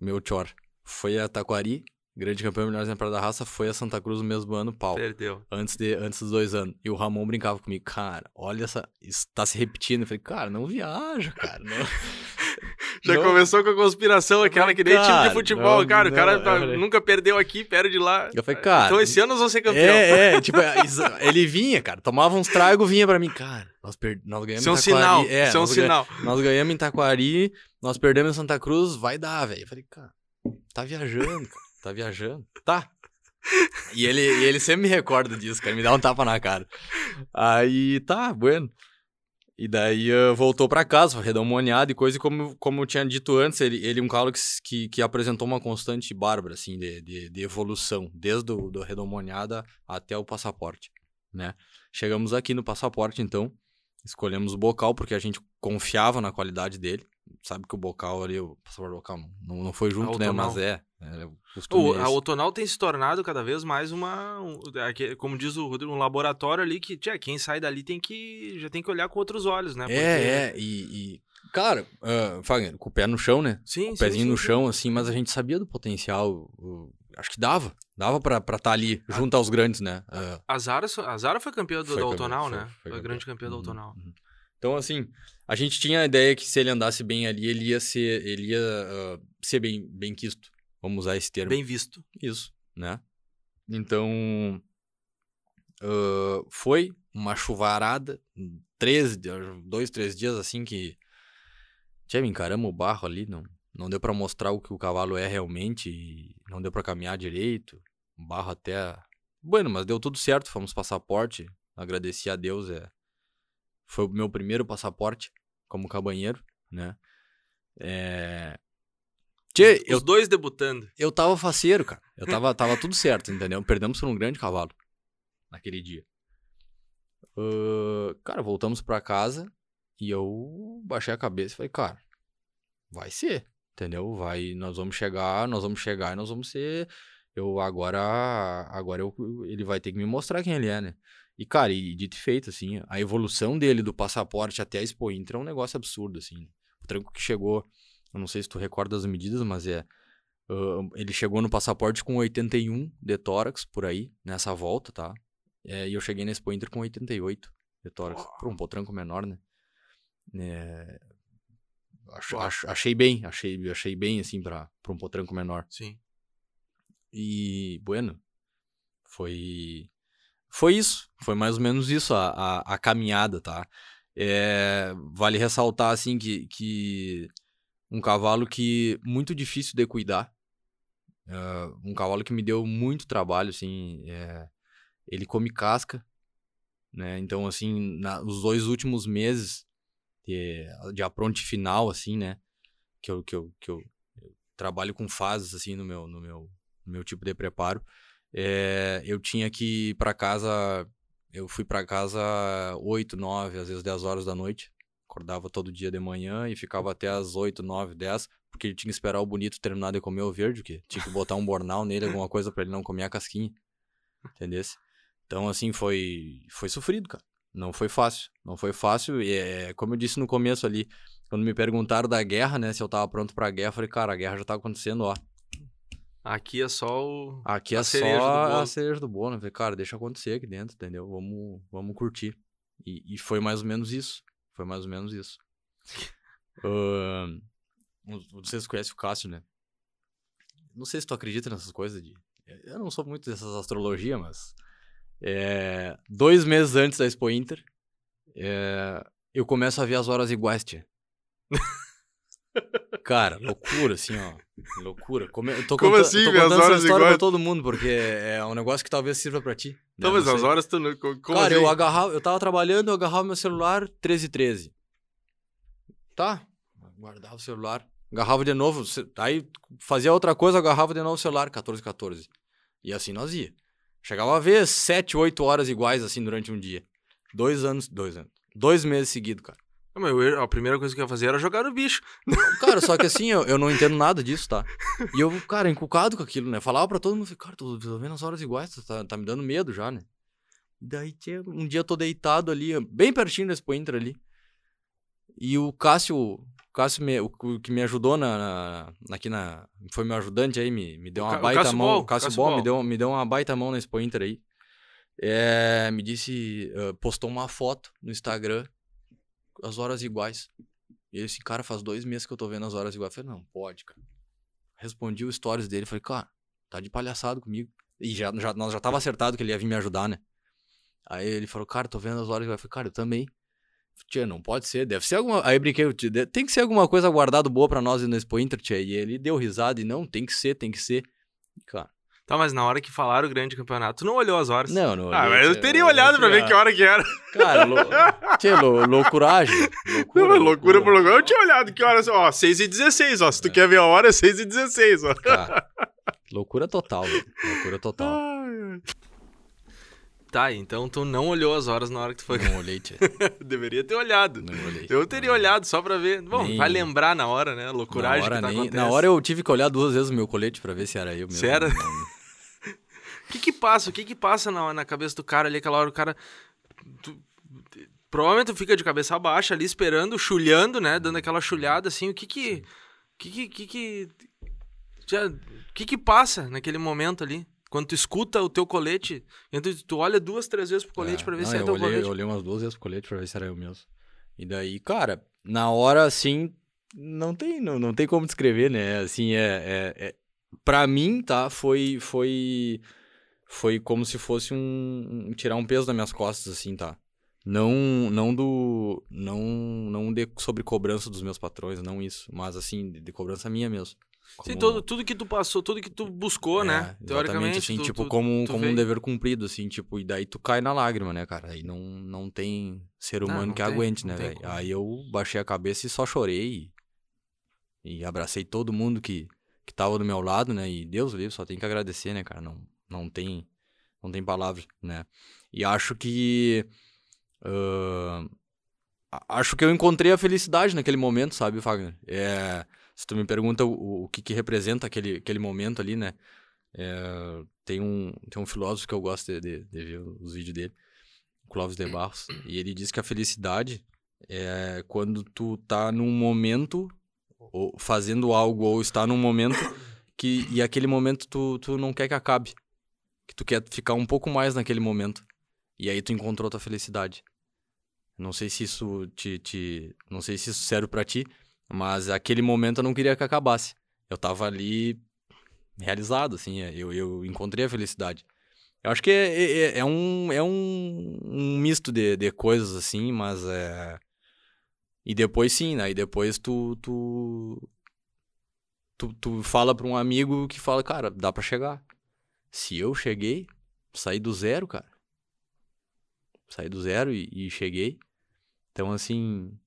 Meu Chor. Foi a Taquari, grande campeão, melhor exemplar da raça, foi a Santa Cruz no mesmo ano, pau. Perdeu. Antes, de, antes dos dois anos. E o Ramon brincava comigo, cara, olha essa. Isso tá se repetindo. Eu falei, cara, não viaja, cara. Não, Já não- começou com a conspiração, aquela que nem time de futebol, não, cara, o cara não, tá- nunca perdeu aqui, perde lá. Eu falei, cara. Então esse ano nós vamos ser campeão. É, é, tipo, ele vinha, cara, tomava uns tragos, vinha pra mim, cara, nós, per... nós ganhamos Isso é um sinal, é, isso é um nós, sinal. nós ganhamos em Taquari, nós perdemos em Santa Cruz, vai dar, velho. Eu falei, cara, tá viajando, cara, tá viajando. Tá. E ele, e ele sempre me recorda disso, cara, me dá um tapa na cara. Aí, tá, bueno. E daí ah, voltou pra casa, foi redomoniado e coisa, e como, como eu tinha dito antes, ele, ele é um cara que, que, que apresentou uma constante bárbara, assim, de, de, de evolução, desde o do redomoniada até o passaporte, né? Chegamos aqui no passaporte, então, escolhemos o bocal, porque a gente confiava na qualidade dele, sabe que o bocal ali, o passaporte bocal não, não, foi junto, né? Autonal. Mas é o O, é a. Otonal tem se tornado cada vez mais uma. um- aque- como diz o Rodrigo, um laboratório ali que, tia, quem sai dali tem que. já tem que olhar com outros olhos, né? Porque- É, é, e, e cara, ah, Fagner, com o pé no chão, né? Sim, o sim, pezinho sim, no sim. chão, assim, mas a gente sabia do potencial. o- acho que dava. Dava pra estar tá ali, junto aos grandes, né? Uh, a, Zara, a Zara foi campeã do, Foi Autonal, foi- né? foi Foi, a grande campeã do Uhum, Autonal. uhum. Então, assim, a gente tinha a ideia que se ele andasse bem ali, ele ia ser, ele ia ah, ser bem, bem quisto. Vamos usar esse termo. Bem visto. Isso, né? Então, ah, foi uma chuvarada, três, dois, três dias assim que. Tchê, me encaramos o barro ali, não, não deu pra mostrar o que o cavalo é realmente, não deu pra caminhar direito, o barro até. Bueno, mas deu tudo certo, fomos passaporte, agradeci a Deus, é. Foi o meu primeiro passaporte como cabanheiro, né? É. Tchê, Os eu dois debutando. eu tava faceiro, cara. Eu tava, tava tudo certo, entendeu? Perdemos por um grande cavalo naquele dia. Ahn, cara, voltamos pra casa e eu baixei a cabeça e falei, cara, vai ser, entendeu? Vai, nós vamos chegar, nós vamos chegar e nós vamos ser. Eu agora, agora eu, ele vai ter que me mostrar quem ele é, né? E, cara, e dito e feito, assim, a evolução dele do passaporte até a Expo Inter é um negócio absurdo, assim. O tranco que chegou, eu não sei se tu recorda as medidas, mas é. ah, ele chegou no passaporte com 81 de tórax por aí, nessa volta, tá? É, e eu cheguei na Expo Inter com 88 de tórax. Por um potranco menor, né? É, ach- ach- achei bem, achei, achei bem, assim, pra, pra um potranco menor. Sim. E, bueno, foi. Foi isso. Foi mais ou menos isso a, a, a caminhada, tá? É, vale ressaltar, assim, que, que um cavalo que muito difícil de cuidar. É, um cavalo que me deu muito trabalho, assim. é, ele come casca, né? Então, assim, na, os dois últimos meses de, de apronte final, assim, né? Que eu, que eu, que eu, eu trabalho com fases, assim, no meu, no meu, no meu tipo de preparo. É, eu tinha que ir pra casa. Eu fui pra casa 8, 9, às vezes 10 horas da noite. Acordava todo dia de manhã e ficava até as 8, 9, 10, porque ele tinha que esperar o bonito terminar de comer o verde, que tinha que botar um bornal nele, alguma coisa pra ele não comer a casquinha. Entendesse? Então, assim, foi, foi sofrido, cara. Não foi fácil. Não foi fácil. E é, como eu disse no começo ali, quando me perguntaram da guerra, né, se eu tava pronto pra guerra, eu falei, cara, a guerra já tá acontecendo, ó. Aqui é só o. Aqui A é só a cereja do bolo. Eu falei, cara, deixa acontecer aqui dentro, entendeu? Vamos, vamos curtir. E, e foi mais ou menos isso. Foi mais ou menos isso. Ahn, vocês conhecem o Cássio, né? Não sei se tu acredita nessas coisas de. Eu não sou muito dessas astrologias, mas. é, dois meses antes da Expo Inter, é, eu começo a ver as horas iguais, tia. Cara, loucura, assim, ó. Loucura. Come... eu tô Como assim, eu tô ver as contando horas essa história iguais? pra todo mundo, porque é um negócio que talvez sirva pra ti. né? Então, mas Não as horas tu não. co- Como Cara, assim? eu agarrava, eu tava trabalhando, eu agarrava meu celular 13 13. Tá. Guardava o celular. Agarrava de novo. Aí fazia outra coisa, agarrava de novo o celular 14 14. E assim nós ia. Chegava a ver 7, 8 horas iguais assim durante um dia. Dois anos, dois anos. Dois meses seguidos, cara. Não, mas eu- a primeira coisa que eu ia fazer era jogar no bicho. Cara, só que assim, eu, eu não entendo nada disso, tá? E eu, cara, encucado com aquilo, né? Falava pra todo mundo, cara, tô, vendo as horas iguais, tá, tá me dando medo já, né? Daí um dia eu tô deitado ali, bem pertinho desse Pointer ali. E o Cássio, o Cássio me- o, o que me ajudou na, na- aqui na. Foi meu ajudante aí, me, me deu uma baita Cássio mão. Ball, o Cássio Cássio Ball, Ball. me deu, me deu uma baita mão nesse Pointer aí. É, me disse, eh, postou uma foto no Instagram, as horas iguais. E esse cara faz dois meses que eu tô vendo as horas iguais. Eu falei, não, pode, cara. Respondi o stories dele, falei, cara, tá de palhaçado comigo. E já, já, nós já tava acertado que ele ia vir me ajudar, né? Aí ele falou, cara, tô vendo as horas iguais. Eu falei, cara, eu também. Tia, não pode ser, deve ser alguma. Aí brinquei, "Tia, de- tem que ser alguma coisa guardada boa pra nós no Expo Inter, tia. E ele deu risada e não, tem que ser, tem que ser. Cara, Tá, mas na hora que falaram o grande campeonato, tu não olhou as horas. não, não. Ah, mas eu teria olhado pra ver que hora que era. Cara, lou... tia, lou... loucuragem. Loucura, Não, mas loucura por loucura. Eu tinha olhado que horas. Ó, 6 e 16 ó. Se tu É. quer ver a hora, é 6 e 16 ó. Cara, loucura total, velho. Loucura total. Ai. Tá, então tu não olhou as horas na hora que tu foi. Não olhei, tia. Deveria ter olhado. Não olhei. Eu teria Não. olhado só pra ver. Bom, Nem- vai lembrar na hora, né? A Na loucuragem hora, que tá nem... acontecendo. Na hora eu tive que olhar duas vezes o meu colete pra ver se era eu mesmo. Se era? Que que passa? O que que passa na, na cabeça do cara ali? Aquela hora o cara... tu- provavelmente tu fica de cabeça baixa ali esperando, chulhando, né? Dando aquela chulhada assim. O que que... O que que... que que- Já, o que que passa naquele momento ali? Quando tu escuta o teu colete, tu olha duas, três vezes pro colete É, pra ver não, se é eu teu olhei, colete. Eu olhei umas duas vezes pro colete pra ver se era eu mesmo. E daí, cara, na hora, assim, não tem, não, não tem como descrever, né? Assim, é, é, é... Pra mim, tá, foi, foi, foi como se fosse um, um- tirar um peso das minhas costas, assim, tá? Não, não do, não, não de, sobre cobrança dos meus patrões, não isso, mas assim, de, de cobrança minha mesmo. Sim, Como- todo, tudo que tu passou, tudo que tu buscou, é, né? Teoricamente, assim, tu, tipo, tu- como, tu como um veio. dever cumprido, assim, tipo, e daí tu cai na lágrima, né, cara? Aí não, não tem ser Não, humano não que tem, aguente, não né, velho? Aí eu baixei a cabeça e só chorei e, e abracei todo mundo que, que tava do meu lado, né? E Deus livre, só tem que agradecer, né, cara? Não, não tem, não tem palavras, né? E acho que a- acho que eu encontrei a felicidade naquele momento, sabe, Fagner? É, se tu me pergunta o, o que, que representa aquele, aquele momento ali, né? É, tem, um, tem um filósofo que eu gosto de, de- de ver os vídeos dele, Clóvis de Barros, e ele diz que a felicidade é quando tu tá num momento, ou fazendo algo, ou está num momento que, e aquele momento tu, tu não quer que acabe. Que tu quer ficar um pouco mais naquele momento. E aí tu encontrou tua felicidade. Não sei se isso te, te não sei se isso serve pra ti, mas aquele momento eu não queria que acabasse. Eu tava ali realizado, assim, é, eu, eu encontrei a felicidade. Eu acho que é, é, é um, é um, um misto de, de coisas, assim, mas é... E depois sim, né? E depois tu, tu, tu, tu fala pra um amigo que fala, cara, dá pra chegar. Se eu cheguei, saí do zero, cara. Saí do zero e, e cheguei. Então, assim,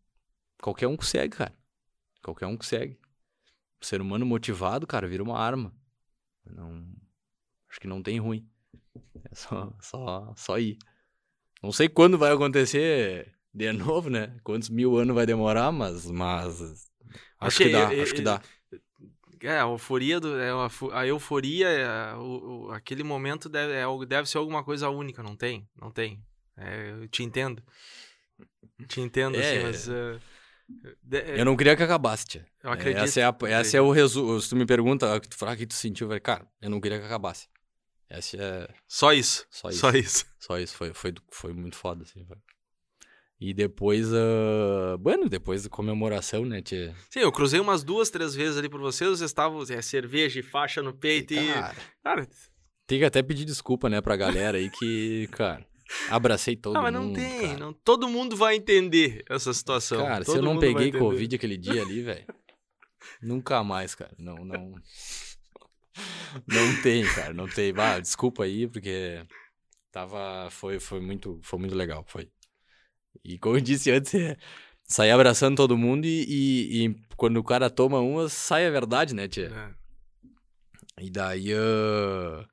qualquer um consegue, cara. Qualquer um consegue. O ser humano motivado, cara, vira uma arma. Não, acho que não tem ruim. É só, só, só ir. Não sei quando vai acontecer de novo, né? Quantos mil anos vai demorar, mas, mas acho que Ok, dá, acho que dá. É, a euforia, do, é a, euforia, é, o, o- aquele momento deve, é, deve ser alguma coisa única, não tem? Não tem. É, eu te entendo. Te entendo, É. assim, mas... é, de- é, Eu não queria que acabasse, tia. eu acredito. Essa é, a, essa é o resumo. Se tu me pergunta o que tu, fala, o que tu sentiu, falei, cara, eu não queria que acabasse. Essa é Só isso. só isso. Só isso. Só isso, foi, foi, foi muito foda, assim. Foi. E depois, ah, bueno, depois da comemoração, né, tia? Sim, eu cruzei umas duas, três vezes ali por vocês, vocês estavam, é, cerveja e faixa no peito e... Cara, Cara, tem que até pedir desculpa, né, pra galera aí que, cara, abracei todo ah, mas mundo, não tem, cara. não, todo mundo vai entender essa situação. Cara, se todo eu não mundo peguei. Covid aquele dia ali, velho, nunca mais, cara. Não, não. Não tem, cara, não tem. Ah, desculpa aí, porque tava. Foi, foi, muito, foi muito legal, foi. E como eu disse antes, é sair abraçando todo mundo e, e- e quando o cara toma uma, sai a verdade, né, tia? É. E daí ah,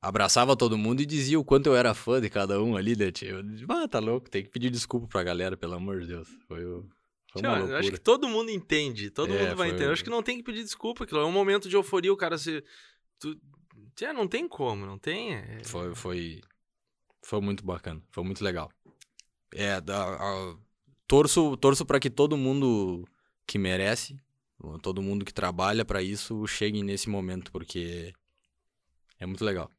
abraçava todo mundo e dizia o quanto eu era fã de cada um ali, né, tia? Eu disse, ah, tá louco, tem que pedir desculpa pra galera, pelo amor de Deus. Foi, o- foi eu acho que todo mundo entende, todo É, mundo vai entender. Eu acho que não tem que pedir desculpa, aquilo é um momento de euforia, o cara se... Tu... Tchê, não tem como, não tem... é- Foi, foi, foi muito bacana, foi muito legal. É, da, a- torço, torço para que todo mundo que merece, todo mundo que trabalha pra isso, chegue nesse momento, porque é muito legal.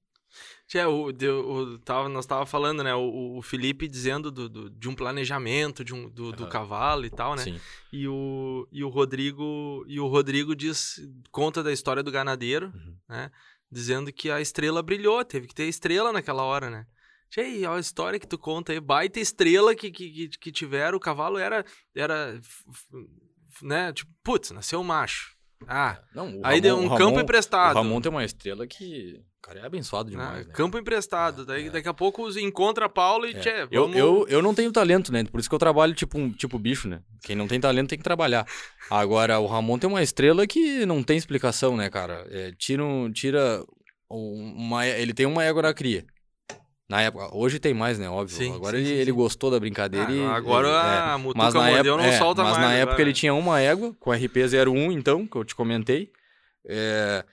Tchê, o, o- tava, nós tava falando, né, o, o Felipe dizendo do, do- de um planejamento de um, do, do Aham. cavalo e tal, né? Sim. E o, e o Rodrigo e o Rodrigo diz conta da história do ganadeiro, Uhum. né? Dizendo que a estrela brilhou, teve que ter estrela naquela hora, né? Tchê, a história que tu conta aí, baita estrela que, que, que, tiveram, o cavalo era, era né? Tipo, putz, nasceu macho. Ah, Não, o aí deu Ramon- um o campo Ramon- emprestado. O Ramon tem uma estrela que, o cara, é abençoado demais, né? Campo emprestado. É, Daí, é. daqui a pouco encontra Paulo e É. tchê, Eu, vamos... eu, eu não tenho talento, né? Por isso que eu trabalho tipo, um, tipo bicho, né? Quem não tem talento tem que trabalhar. Agora, o Ramon tem uma estrela que não tem explicação, né, cara? É, tira, um- tira um- uma... Ele tem uma égua na cria. Na época, hoje tem mais, né? Óbvio. Sim, agora sim, ele, sim, ele gostou da brincadeira e... Ah, agora ele- é. a Mas mutuca na, mordeu, época, não é, solta mas mais. na época agora. ele tinha uma égua com RP01, então, que eu te comentei. É,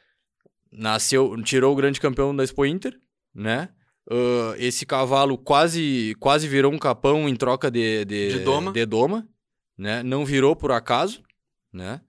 nasceu, tirou o grande campeão da Expo Inter, né? Ah, esse cavalo quase, quase virou um capão em troca de, de, De doma. de doma, né? Não virou por acaso, né?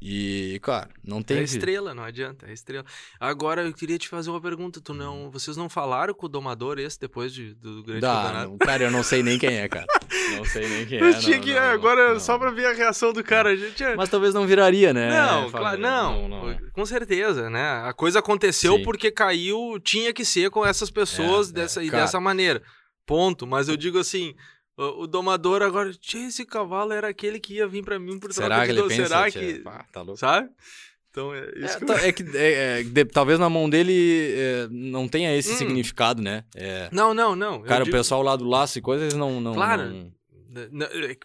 E, cara, não tem. É estrela, não adianta, é estrela. Agora eu queria te fazer uma pergunta. Tu Hum. não. Vocês não falaram com o domador esse depois de, do grande Dá, campeonato? não, cara, eu não sei nem quem é, cara. Não sei nem quem é. Tinha que. não, agora, não. só pra ver a reação do cara, a gente. é- Mas talvez não viraria, né? Não, claro, não, não. Com certeza, né? A coisa aconteceu Sim. porque caiu, tinha que ser com essas pessoas É, dessa, é, e cara. dessa maneira. Ponto. Mas eu digo assim. O, o domador agora, "Tchê, esse cavalo era aquele que ia vir pra mim por troca Será de que ele pensa? Será que. Tá louco. Sabe? Então é isso É, que tá- é que é, é, de- talvez na mão dele é, não tenha esse Hum. significado, né? É, Não, não, não. cara, digo- o pessoal lá do laço e coisas não. não Claro. não-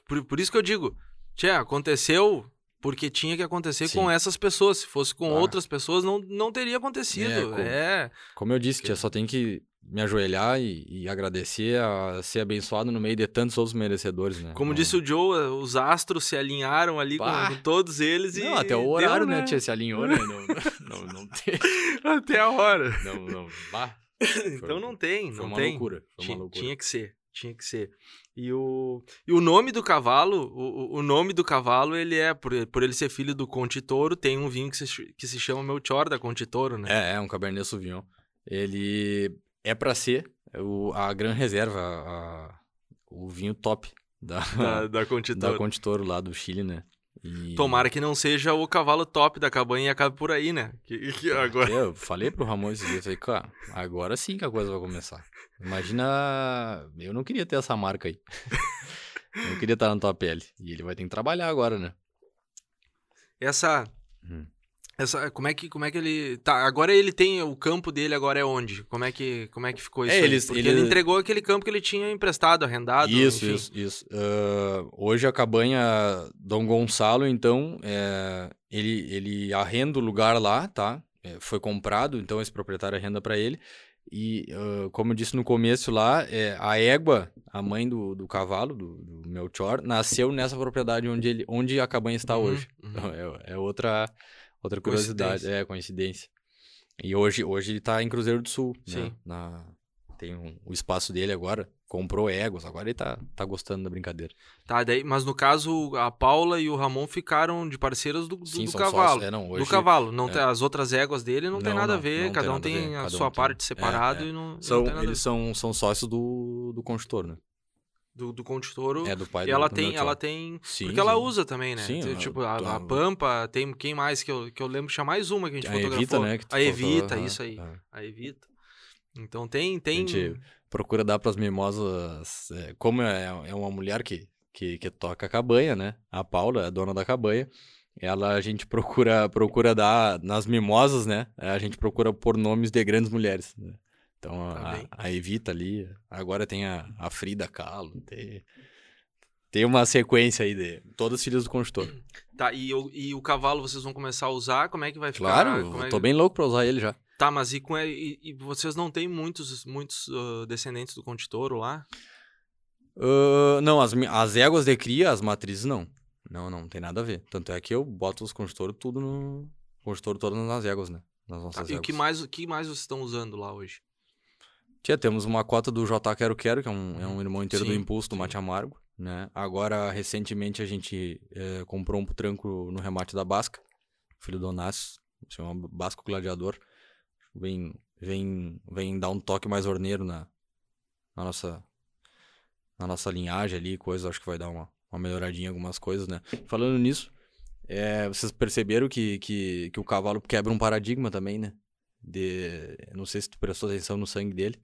Por, por isso que eu digo, Tchê, aconteceu porque tinha que acontecer Sim. com essas pessoas. Se fosse com Ah. outras pessoas, não, não teria acontecido. É, com- É. Como eu disse, tia, só tem que me ajoelhar e, e agradecer a ser abençoado no meio de tantos outros merecedores, né? Como disse o Joe, os astros se alinharam ali com, com todos eles e. Não, até o horário, deu, né, tia? Se alinhou, né? Não, não, não tem. Até a hora. Não, não. Bah, Então não tem, foi não uma tem. loucura. Foi Tinha, uma loucura. tinha que ser, tinha que ser. E o, e o nome do cavalo, o, o- nome do cavalo, ele é, por, por ele ser filho do Conte Toro, tem um vinho que se, que se chama Melchior da Conte Toro, né? É, é um Cabernet Sauvignon. Ele é pra ser o, a gran reserva, a- o vinho top da, Da, da Conte da lá do Chile, né? E- Tomara que não seja o cavalo top da cabanha e acabe por aí, né? Que, que agora... Eu falei pro Ramon esses dias, eu falei, cara, agora sim que a coisa vai começar. Imagina, eu não queria ter essa marca aí. não queria estar na tua pele. E ele vai ter que trabalhar agora, né? Essa... Hum. Essa, como é que como é que ele tá? Agora ele tem o campo dele agora é onde? Como é que como é que ficou isso? É, aí? eles- Porque ele- ele entregou aquele campo que ele tinha emprestado, arrendado. Isso, enfim. isso, isso. Ah, hoje a cabanha Dom Gonçalo, então, é, ele, ele arrenda o lugar lá, tá? É, foi comprado, então esse proprietário arrenda para ele. E, ah, como eu disse no começo lá, é, a égua, a mãe do, do cavalo, do, do Melchior, nasceu nessa propriedade onde, ele, onde a cabanha está Uhum, hoje. uhum. Então, é, é outra, outra curiosidade, é coincidência. E hoje, hoje ele tá em Cruzeiro do Sul, né? Sim. Na, tem um- o espaço dele agora, comprou éguas, agora ele tá, tá gostando da brincadeira. Tá, daí, mas no caso a Paula e o Ramon ficaram de parceiras do, do, Sim, do cavalo. sócios. É, não, hoje, do cavalo, não é. tem, as outras éguas dele não, tem Não, nada a não, ver, não cada tem um nada a tem ver, a cada sua um tem- parte é, separado é. e não, São, tem nada eles são, são sócios do, do Constitutor, né? Do, do Conde Toro. É, do pai e do ela do tem, ela tem, Sim, porque ela sim. usa também, né? Sim, tipo a, a Pampa, tem quem mais que eu, que eu lembro tinha mais uma que a gente A fotografou. Evita, né? que tu a Evita, isso aí, é. a Evita. Então tem tem A gente procura dar pras mimosas. é, como é, é uma mulher que, que, que toca a cabanha, né? A Paula, a dona da cabanha. Ela a gente procura procura dar nas mimosas, né? A gente procura por nomes de grandes mulheres. né? Então Tá a, a Evita ali, agora tem a, a Frida Kahlo, tem, tem uma sequência aí de todas filhas do construtor. Tá, e, o- e o cavalo vocês vão começar a usar? Como é que vai ficar? Claro, Como é eu tô que- bem louco pra usar ele já. Tá, mas e, com, e, e vocês não têm muitos, muitos ah, descendentes do Conde Toro lá? Ah, não, as, as éguas de cria, as matrizes, não. Não, não, tem nada a ver. Tanto é que eu boto os construtores tudo no. Construtor todas nas éguas, né? Nas Tá, nossas e o éguas. que mais, o que mais vocês estão usando lá hoje? Tia, temos uma cota do J Quero Quero, que é um, é um irmão inteiro do Sim, Impulso, do sim. Mate Amargo, né? Agora, recentemente, a gente eh, comprou um tranco no remate da Basca, filho do Onassis, se chama Basco Gladiador. Vem, vem, vem dar um toque mais orneiro na, na nossa na nossa linhagem ali, coisa, acho que vai dar uma, uma melhoradinha em algumas coisas, né? Falando nisso, é, vocês perceberam que, que, que o cavalo quebra um paradigma também, né? De, não sei se tu prestou atenção no sangue dele.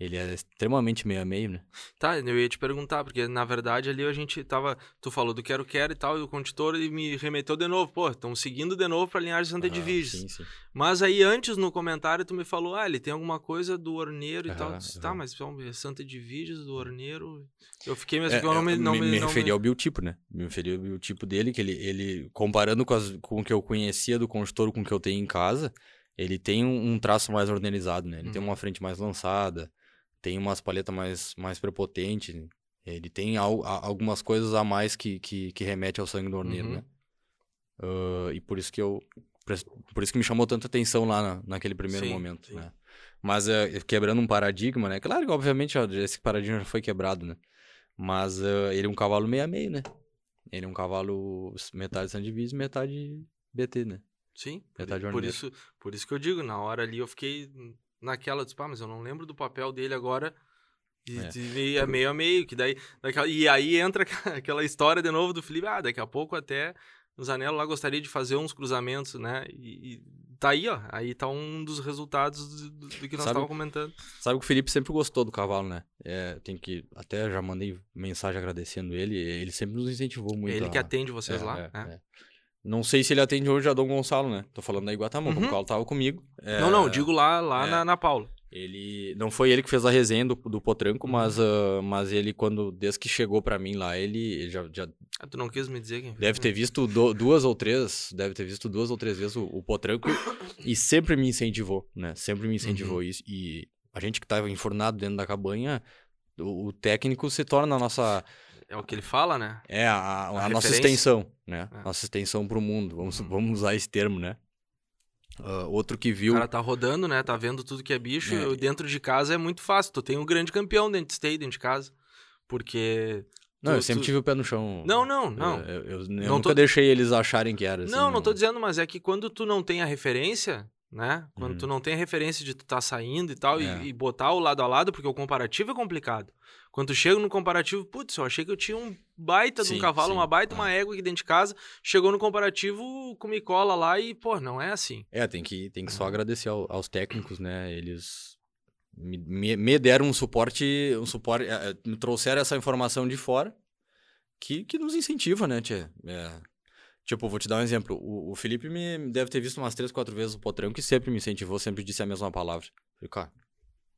Ele é extremamente meio a meio, né? Tá, eu ia te perguntar, porque na verdade ali a gente tava. Tu falou do Quero Quero e tal, e o Conde Toro e me remeteu de novo. Pô, estão seguindo de novo pra linhagem Santa Edviges. Sim, sim. Mas aí antes no comentário tu me falou, ah, ele tem alguma coisa do Orneiro e tal. Disse, Tá, aham. mas é Santa Edviges do Orneiro. Eu fiquei mesmo, É, eu não me. é, Não me, me, me referi ao biotipo, né? Me referi ao biotipo dele, que ele, ele comparando com, as, com o que eu conhecia do consultor com o que eu tenho em casa, ele tem um, um traço mais organizado, né? Ele tem Uhum. uma frente mais lançada, tem umas palhetas mais, mais prepotentes, ele tem al- a- algumas coisas a mais que, que, que remete ao sangue do orneiro, Uhum. né? Ah, e por isso que eu... Por isso que me chamou tanta atenção lá na- naquele primeiro Sim, momento, sim. né? Mas é, quebrando um paradigma, né? Claro que, obviamente, ó, esse paradigma já foi quebrado, né? Mas eh, ele é um cavalo meio a meio, né? Ele é um cavalo metade Sandivis e metade BT, né? Sim, Metade por, por orneiro. isso, por isso que eu digo, na hora ali eu fiquei naquela, disse, pá, mas eu não lembro do papel dele agora. E É. e é meio a meio, que daí, daquela, e aí entra aquela história de novo do Felipe, ah, daqui a pouco até o Zanello lá gostaria de fazer uns cruzamentos, né? E, e tá aí, ó, aí tá um dos resultados do, do- que nós estávamos comentando. Sabe que o Felipe sempre gostou do cavalo, né? É, tem que. Até já mandei mensagem agradecendo ele. Ele sempre nos incentivou muito. Ele a- que atende vocês é, lá, é, né? é. Não sei se ele atende hoje a Dom Gonçalo, né? Tô falando da Iguatamã, como Uhum. o Paulo tava comigo. É, Não, não, digo lá, lá é. na, na Paula. Ele. Não foi ele que fez a resenha do, do Potranco, Uhum. mas, ah, mas ele, quando. Desde que chegou pra mim lá, ele, ele já, já Ah, tu não quis me dizer quem deve ter visto do- duas ou três. Deve ter visto duas ou três vezes o, o Potranco e sempre me incentivou, né? Sempre me incentivou Uhum. isso. E a gente que tava enfurnado dentro da cabanha, o, o técnico se torna a nossa. É o que ele fala, né? É a, a- A nossa extensão, né? É. Nossa extensão pro mundo. Vamos, Uhum. vamos usar esse termo, né? Ah, outro que O viu. cara tá rodando, né? Tá vendo tudo que é bicho. É. Dentro de casa é muito fácil. Tu tem um grande campeão dentro de stay, dentro de casa. Porque. Não, tu- eu sempre tu- tive o pé no chão. Não, não, não. Eu, eu- eu Não nunca tô- deixei eles acharem que era. assim, não, não tô dizendo, mas é que quando tu não tem a referência, né? Quando Uhum. tu não tem a referência de tu tá saindo e tal, e- É. e, botar o lado a lado, porque o comparativo é complicado. Quando tu chega no comparativo, putz, eu achei que eu tinha um baita de um Sim, cavalo, sim, uma baita, é. uma égua aqui dentro de casa. Chegou no comparativo, come cola lá e, pô, não é assim. É, tem que, tem que só agradecer ao- aos técnicos, né? Eles me, me- me deram um suporte, um suporte, eh, eh, me trouxeram essa informação de fora que, que nos incentiva, né, tia? É, tipo, vou te dar um exemplo. O, o Felipe me deve ter visto umas três, quatro vezes o Potranco e sempre me incentivou, sempre disse a mesma palavra. Falei, cara,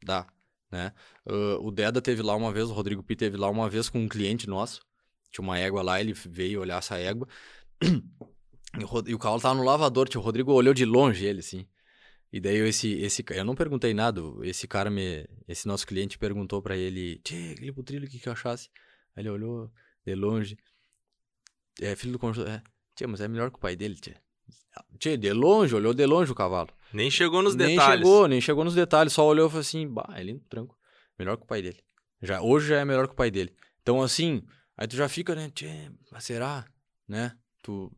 dá, né? Ah, o Deda teve lá uma vez, o Rodrigo Pi teve lá uma vez com um cliente nosso. Tinha uma égua lá, ele veio olhar essa égua. E o, e o cavalo tava no lavador, tio. O Rodrigo olhou de longe ele, assim. E daí esse, esse, eu não perguntei nada. Esse cara me, esse nosso cliente perguntou pra ele, tchê, aquele putrilho, o que que eu achasse? Aí ele olhou de longe. É, filho do conjunto, é, tchê, mas é melhor que o pai dele, tchê. Tchê, de longe, olhou de longe o cavalo. Nem chegou nos nem detalhes. chegou, nem chegou nos detalhes, só olhou e falou assim, bah, é lindo, tranco. Melhor que o pai dele. Já, hoje já é melhor que o pai dele. Então, assim, aí tu já fica, né, tchê, mas será? Né? Tu...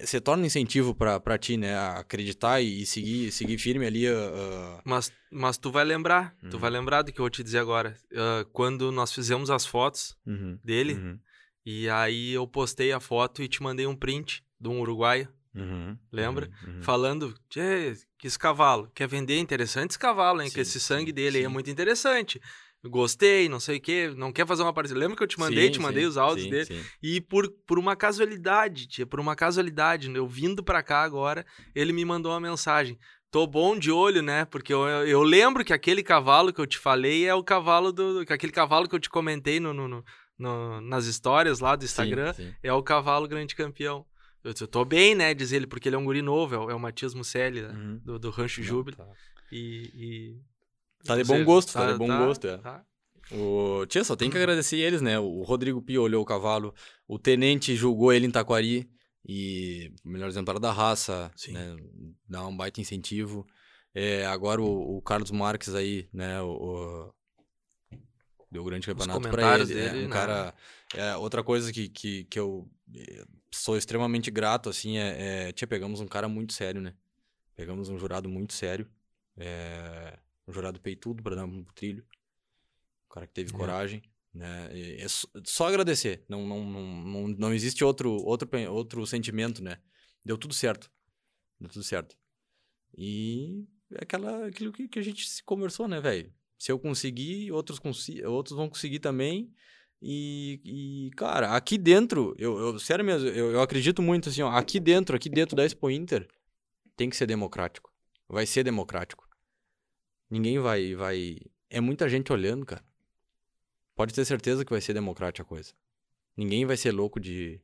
Você torna incentivo pra, pra ti, né, acreditar e, seguir, seguir firme ali, ah, Mas, mas tu vai lembrar, tu Uhum. vai lembrar do que eu vou te dizer agora. Ah, quando nós fizemos as fotos uhum, dele, uhum, e aí eu postei a foto e te mandei um print de um uruguaio, uhum, Lembra? uhum, uhum. falando, "Tchê, que esse cavalo, quer vender? Interessante esse cavalo, hein? Sim, que esse sangue sim, dele aí é sim. muito interessante. Gostei, não sei o quê, não quer fazer uma parceria. Lembra que eu te mandei, te mandei os áudios dele? E por, por uma casualidade, tia, por uma casualidade, eu vindo pra cá agora, ele me mandou uma mensagem. Tô bom de olho, né? Porque eu, eu lembro que aquele cavalo que eu te falei é o cavalo do. que Aquele cavalo que eu te comentei no, no- no- no- nas histórias lá do Instagram Sim, sim. é o cavalo grande campeão. Eu, disse, eu tô bem, né? Diz ele, porque ele é um guri novo, é o, é o Matias Musselli, né? Uhum. Do, do Rancho Júbilo. tá. E, e- Tá de seja, bom gosto, tá, de bom gosto, é. tá. O... Tia, só tem que agradecer eles, né? O Rodrigo Pio olhou o cavalo, o Tenente julgou ele em Taquari, e o melhor exemplar da raça, Sim. né? Dá um baita incentivo. É, agora o, o Carlos Marques aí, né? O, o- Deu grande campeonato pra comentários ele. é, dele, um né? cara. É, outra coisa que, que, que eu eh, sou extremamente grato, assim, é, é. Tia, pegamos um cara muito sério, né? Pegamos um jurado muito sério. É, um jurado peitudo pra dar um trilho. Um cara que teve É. coragem, né? E é só, agradecer. Não, não, não, não, não existe outro, outro, outro sentimento, né? Deu tudo certo. Deu tudo certo. E é aquela, aquilo que, que a gente se conversou, né, velho? Se eu conseguir, outros, consi outros vão conseguir também. E, e, cara, aqui dentro, eu, eu sério mesmo, eu, eu acredito muito assim, ó, aqui dentro, aqui dentro da Expo Inter, tem que ser democrático. Vai ser democrático. Ninguém vai, vai. É muita gente olhando, cara. Pode ter certeza que vai ser democrática a coisa. Ninguém vai ser louco de.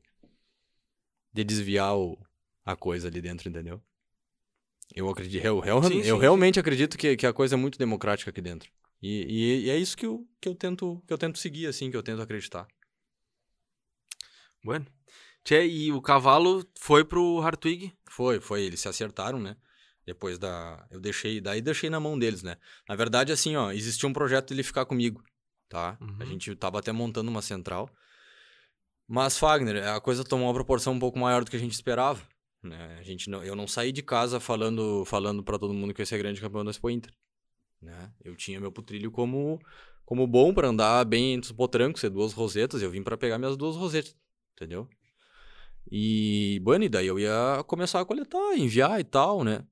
de desviar o, a coisa ali dentro, entendeu? Eu acredito. Eu, eu, Sim, eu sim, realmente acredito que, que a coisa é muito democrática aqui dentro. E, e, e é isso que eu, que, eu tento, que eu tento seguir, assim, que eu tento acreditar. Bueno. Tchê, e o cavalo foi pro Hartwig. Foi, foi. Eles se acertaram, né? Depois da. Eu deixei. Daí deixei na mão deles, né? Na verdade, assim, ó, existia um projeto dele ficar comigo, tá? Uhum. A gente tava até montando uma central. Mas, Fagner, a coisa tomou uma proporção um pouco maior do que a gente esperava. Né? A gente não, eu não saí de casa falando falando para todo mundo que eu ia ser grande campeão da Expo Inter. Né? Eu tinha meu putrilho como, como bom para andar bem entre os potrancos, ser duas rosetas. Eu vim para pegar minhas duas rosetas, entendeu? E, bueno, e daí eu ia começar a coletar, enviar e tal, né?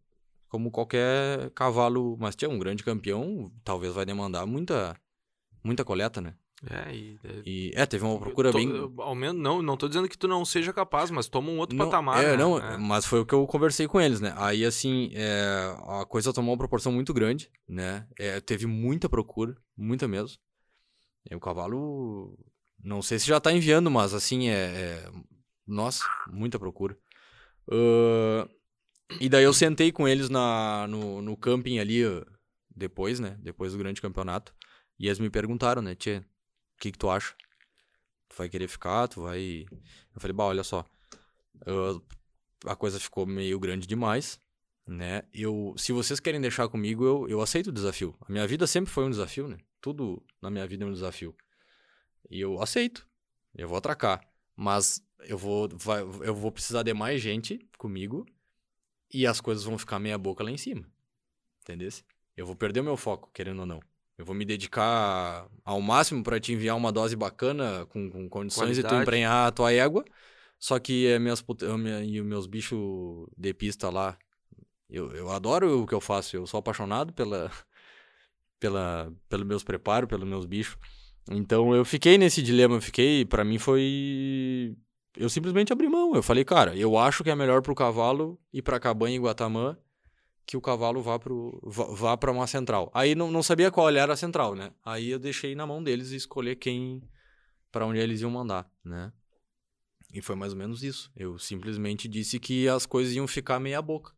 Como qualquer cavalo, mas tinha um grande campeão, talvez vai demandar muita, muita coleta, né? É, e, E, é, teve uma procura to- bem... Ao menos, não, não tô dizendo que tu não seja capaz, mas toma um outro Não, patamar. É, né? não, É. mas foi o que eu conversei com eles, né? Aí, assim, é, a coisa tomou uma proporção muito grande, né? É, teve muita procura, muita mesmo. E o cavalo, não sei se já tá enviando, mas, assim, é... é- nossa, muita procura. Ahn, e daí eu sentei com eles na, no, no camping ali, depois, né? Depois do grande campeonato. E eles me perguntaram, né? Tchê, o que que tu acha? Tu vai querer ficar? Tu vai... Eu falei, bah, olha só. ah, a coisa ficou meio grande demais, né? Eu, se vocês querem deixar comigo, eu, eu aceito o desafio. A minha vida sempre foi um desafio, né? Tudo na minha vida é um desafio. E eu aceito. Eu vou atracar. Mas eu vou, vai, eu vou precisar de mais gente comigo e as coisas vão ficar meia boca lá em cima. Entendeu? Eu vou perder o meu foco, querendo ou não. Eu vou me dedicar ao máximo para te enviar uma dose bacana, com, com condições de tu Qualidade. emprenhar a tua égua. Só que é minhas, put- minha- e os meus bichos de pista lá, eu, eu adoro o que eu faço. Eu sou apaixonado pela, pela, pelos meus preparos, pelos meus bichos. Então eu fiquei nesse dilema, eu fiquei, para mim foi eu simplesmente abri mão. Eu falei, cara, eu acho que é melhor pro cavalo ir pra Cabanha e Guatamã que o cavalo vá pro vá, vá para uma central. Aí não, não sabia qual era a central, né? Aí eu deixei na mão deles escolher quem para onde eles iam mandar, né? E foi mais ou menos isso. Eu simplesmente disse que as coisas iam ficar meia boca.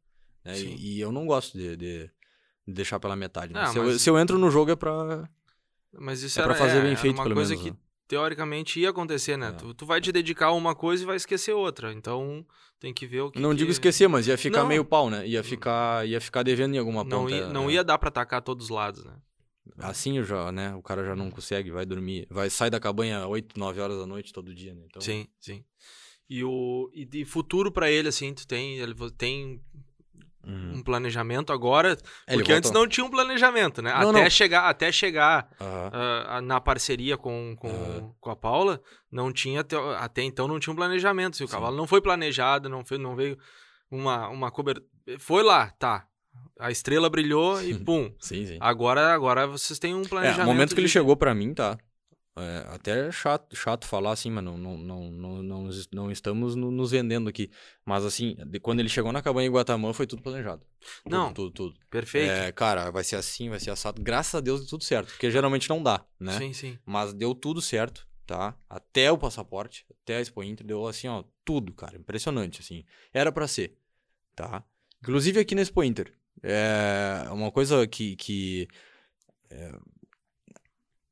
né? E, e eu não gosto de, de- de deixar pela metade. né? Ah, se, eu, mas- se eu entro no jogo é pra. Mas isso É pra era, fazer é, bem feito, uma pelo coisa menos, que né? Teoricamente ia acontecer, né? É. Tu, tu vai te dedicar a uma coisa e vai esquecer outra. Então tem que ver o que. não que- digo esquecer, mas ia ficar Não. meio pau, né? Ia ficar, ia ficar devendo em alguma Não, ponta. ia, não é. ia dar pra atacar todos os lados, né? Assim já, né? O cara já não consegue, vai dormir. Vai sair da cabanha 8, 9 horas da noite todo dia, né? Então, Sim, sim. E o e de futuro pra ele assim, tu tem ele tem Uhum. um planejamento agora, É, ele porque antes voltou. não tinha um planejamento, né? Não, até não. chegar, até chegar ah, ah, na parceria com, com, Aham. com a Paula, não tinha te- até então não tinha um planejamento. Se o Sim. cavalo não foi planejado, não foi, não veio uma uma cobertura, foi lá, tá. A estrela brilhou e pum. Sim, sim. Agora agora vocês têm um É, planejamento. o momento que ele de- chegou pra mim, tá? É, até é chato, chato falar assim, mas não, não, não, não, não, não estamos no- nos vendendo aqui. Mas assim, de- quando ele chegou na cabanha em Guatamã, foi tudo planejado. Tudo, Não. Tudo, tudo. Perfeito. É, cara, vai ser assim, vai ser assado. Graças a Deus deu tudo certo. Porque geralmente não dá, né? Sim, sim. Mas deu tudo certo, tá? Até o passaporte, até a Expo Inter, deu assim, ó, tudo, cara. Impressionante, assim. Era pra ser, tá? Inclusive aqui na Expo Inter. É uma coisa que... que é,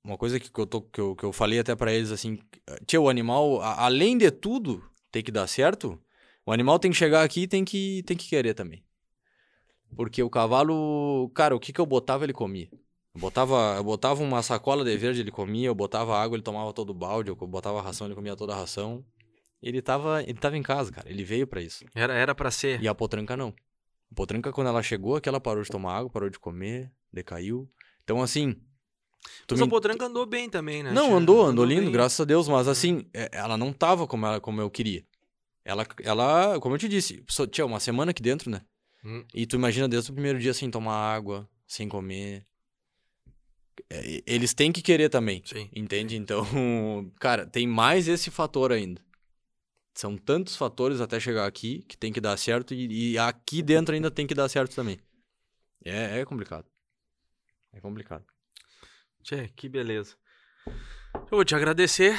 uma coisa que eu, tô, que, eu, que eu falei até pra eles, assim... Tia, o animal, a- além de tudo tem que dar certo, o animal tem que chegar aqui e tem que, tem que querer também. Porque o cavalo... Cara, o que que eu botava, ele comia. Eu botava, eu botava uma sacola de verde, ele comia, eu botava água, ele tomava todo o balde, eu botava ração, ele comia toda a ração. Ele tava, ele tava em casa, cara. Ele veio pra isso. Era era para ser. E a potranca não. A potranca, quando ela chegou, aqui ela parou de tomar água, parou de comer, decaiu. Então, assim. Mas o Potranca andou bem também, né? Não, andou, andou lindo, bem. graças a Deus, mas assim, é, ela não tava como, ela, como eu queria. Ela, ela, como eu te disse, só tinha uma semana aqui dentro, né? Hum. E tu imagina desde o primeiro dia sem tomar água, sem comer. É, eles têm que querer também, Sim. entende? Então, cara, tem mais esse fator ainda. São tantos fatores até chegar aqui que tem que dar certo e, e aqui dentro ainda tem que dar certo também. É, é complicado. É complicado. Tchê, que beleza. Eu vou te agradecer.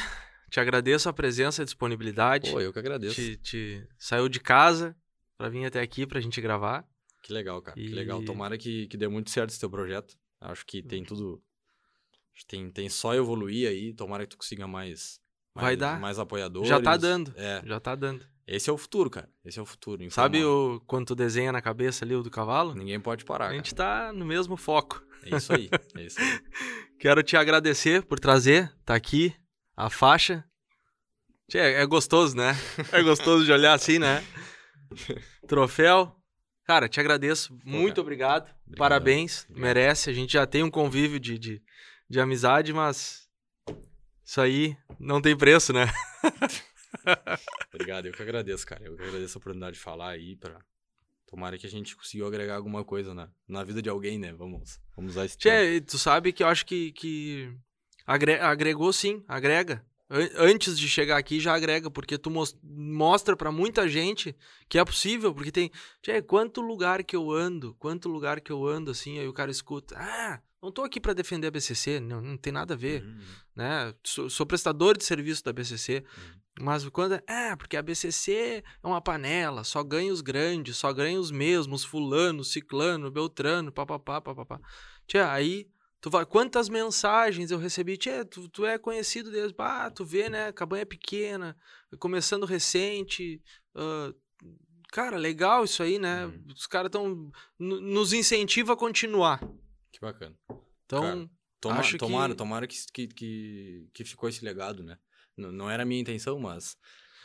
Te agradeço a presença a disponibilidade. Pô, eu que agradeço. te, te saiu de casa pra vir até aqui pra gente gravar. Que legal, cara. Que E- legal. Tomara que, que dê muito certo esse teu projeto. Acho que tem tudo. acho que Tem, tem só evoluir aí. Tomara que tu consiga mais. Vai mais, dar. Mais apoiadores. Já tá dando. É. Já tá dando. Esse é o futuro, cara. Esse é o futuro. Sabe o quando tu desenha na cabeça ali o do cavalo? Ninguém pode parar. A Cara. gente tá no mesmo foco. É isso aí. É isso aí. Quero te agradecer por trazer, tá aqui a faixa. Tchê, é gostoso, né? É gostoso de olhar assim, né? Troféu. Cara, te agradeço. Muito cara. obrigado. Obrigado. Parabéns. Obrigado. Merece. A gente já tem um convívio de, de, de amizade, mas isso aí não tem preço, né? Obrigado, eu que agradeço, cara. Eu que agradeço a oportunidade de falar aí pra. Tomara que a gente conseguiu agregar alguma coisa na, na vida de alguém, né? Vamos, vamos usar esse. Tchê, tu sabe que eu acho que, que agre- agregou sim, agrega. An- Antes de chegar aqui já agrega, porque tu mos- mostra pra muita gente que é possível, porque tem, tchê, quanto lugar que eu ando, quanto lugar que eu ando assim, aí o cara escuta, ah, não tô aqui pra defender a BCC, não, não tem nada a ver, Uhum. Né? Sou, sou prestador de serviço da BCC, mas quando é, ah, porque a BCC é uma panela, só ganha os grandes, só ganha os mesmos, fulano, ciclano, beltrano, papapá, papapá. Tia, aí tu vai, quantas mensagens eu recebi, tia, tu, tu é conhecido desde, ah, tu vê, né, cabanha pequena, começando recente, ah, cara, legal isso aí, né, Uhum. os caras estão, nos incentiva a continuar. Que bacana. Então, Cara, Toma, Acho que- tomara, tomara que, que, que, que ficou esse legado, né? Não, não era a minha intenção, mas.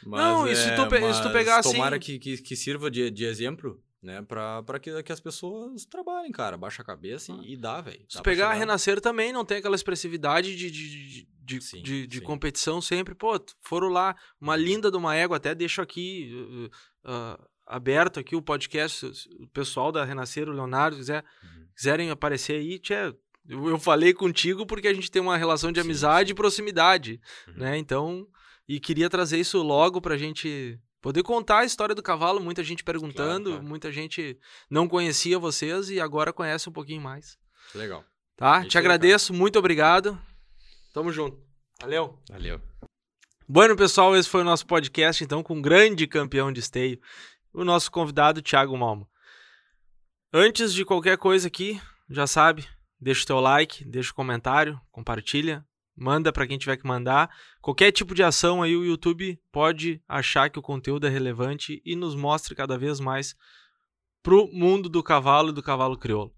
mas Não, e se é, tu pe- se tu mas pegar assim- Tomara que, que, que sirva de, de exemplo, né? Pra, pra que, que as pessoas trabalhem, cara. Baixa a cabeça e, e dá, velho. Se pegar a. Renascer também não tem aquela expressividade de, de, de, de, Sim, de- de competição sempre. Pô, foram lá, uma linda de uma égua, até deixo aqui uh, uh, aberto aqui o podcast, o pessoal da Renascer, o Leonardo, quiser, Uhum. quiserem aparecer aí, tchê, eu, eu falei contigo porque a gente tem uma relação de amizade sim. e proximidade, Uhum. né? Então, e queria trazer isso logo pra gente poder contar a história do cavalo, muita gente perguntando, claro. muita gente não conhecia vocês e agora conhece um pouquinho mais. Legal. Tá? Isso Te aí, agradeço, muito obrigado. Tamo junto. Valeu. Valeu. Bueno, pessoal, esse foi o nosso podcast, então, com o grande campeão de esteio, o nosso convidado, Thiago Malmo. Antes de qualquer coisa aqui, já sabe, deixa o teu like, deixa o comentário, compartilha, manda para quem tiver que mandar. Qualquer tipo de ação aí, o YouTube pode achar que o conteúdo é relevante e nos mostre cada vez mais pro mundo do cavalo e do cavalo crioulo.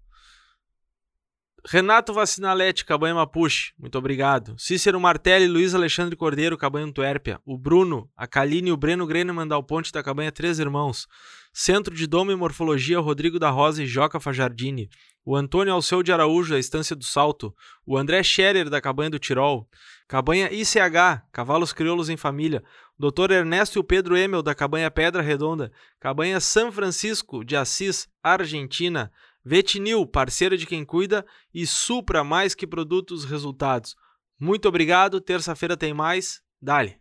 Renato Vacinalete, Cabanha Mapuche, muito obrigado. Cícero Martelli, Luiz Alexandre Cordeiro, Cabanha Antuérpia. O Bruno, a Kaline e o Breno Greneman Dal Ponte da Cabanha Três Irmãos. Centro de Doma e Morfologia, Rodrigo da Rosa e Joca Fajardini. O Antônio Alceu de Araújo, da Estância do Salto. O André Scherer, da Cabanha do Tirol. Cabanha ICH, Cavalos Crioulos em Família. O Dr. Ernesto e o Pedro Emel, da Cabanha Pedra Redonda. Cabanha São Francisco de Assis, Argentina. Vetinil, parceiro de quem cuida, e Supra mais que produtos resultados. Muito obrigado, terça-feira tem mais. Dale.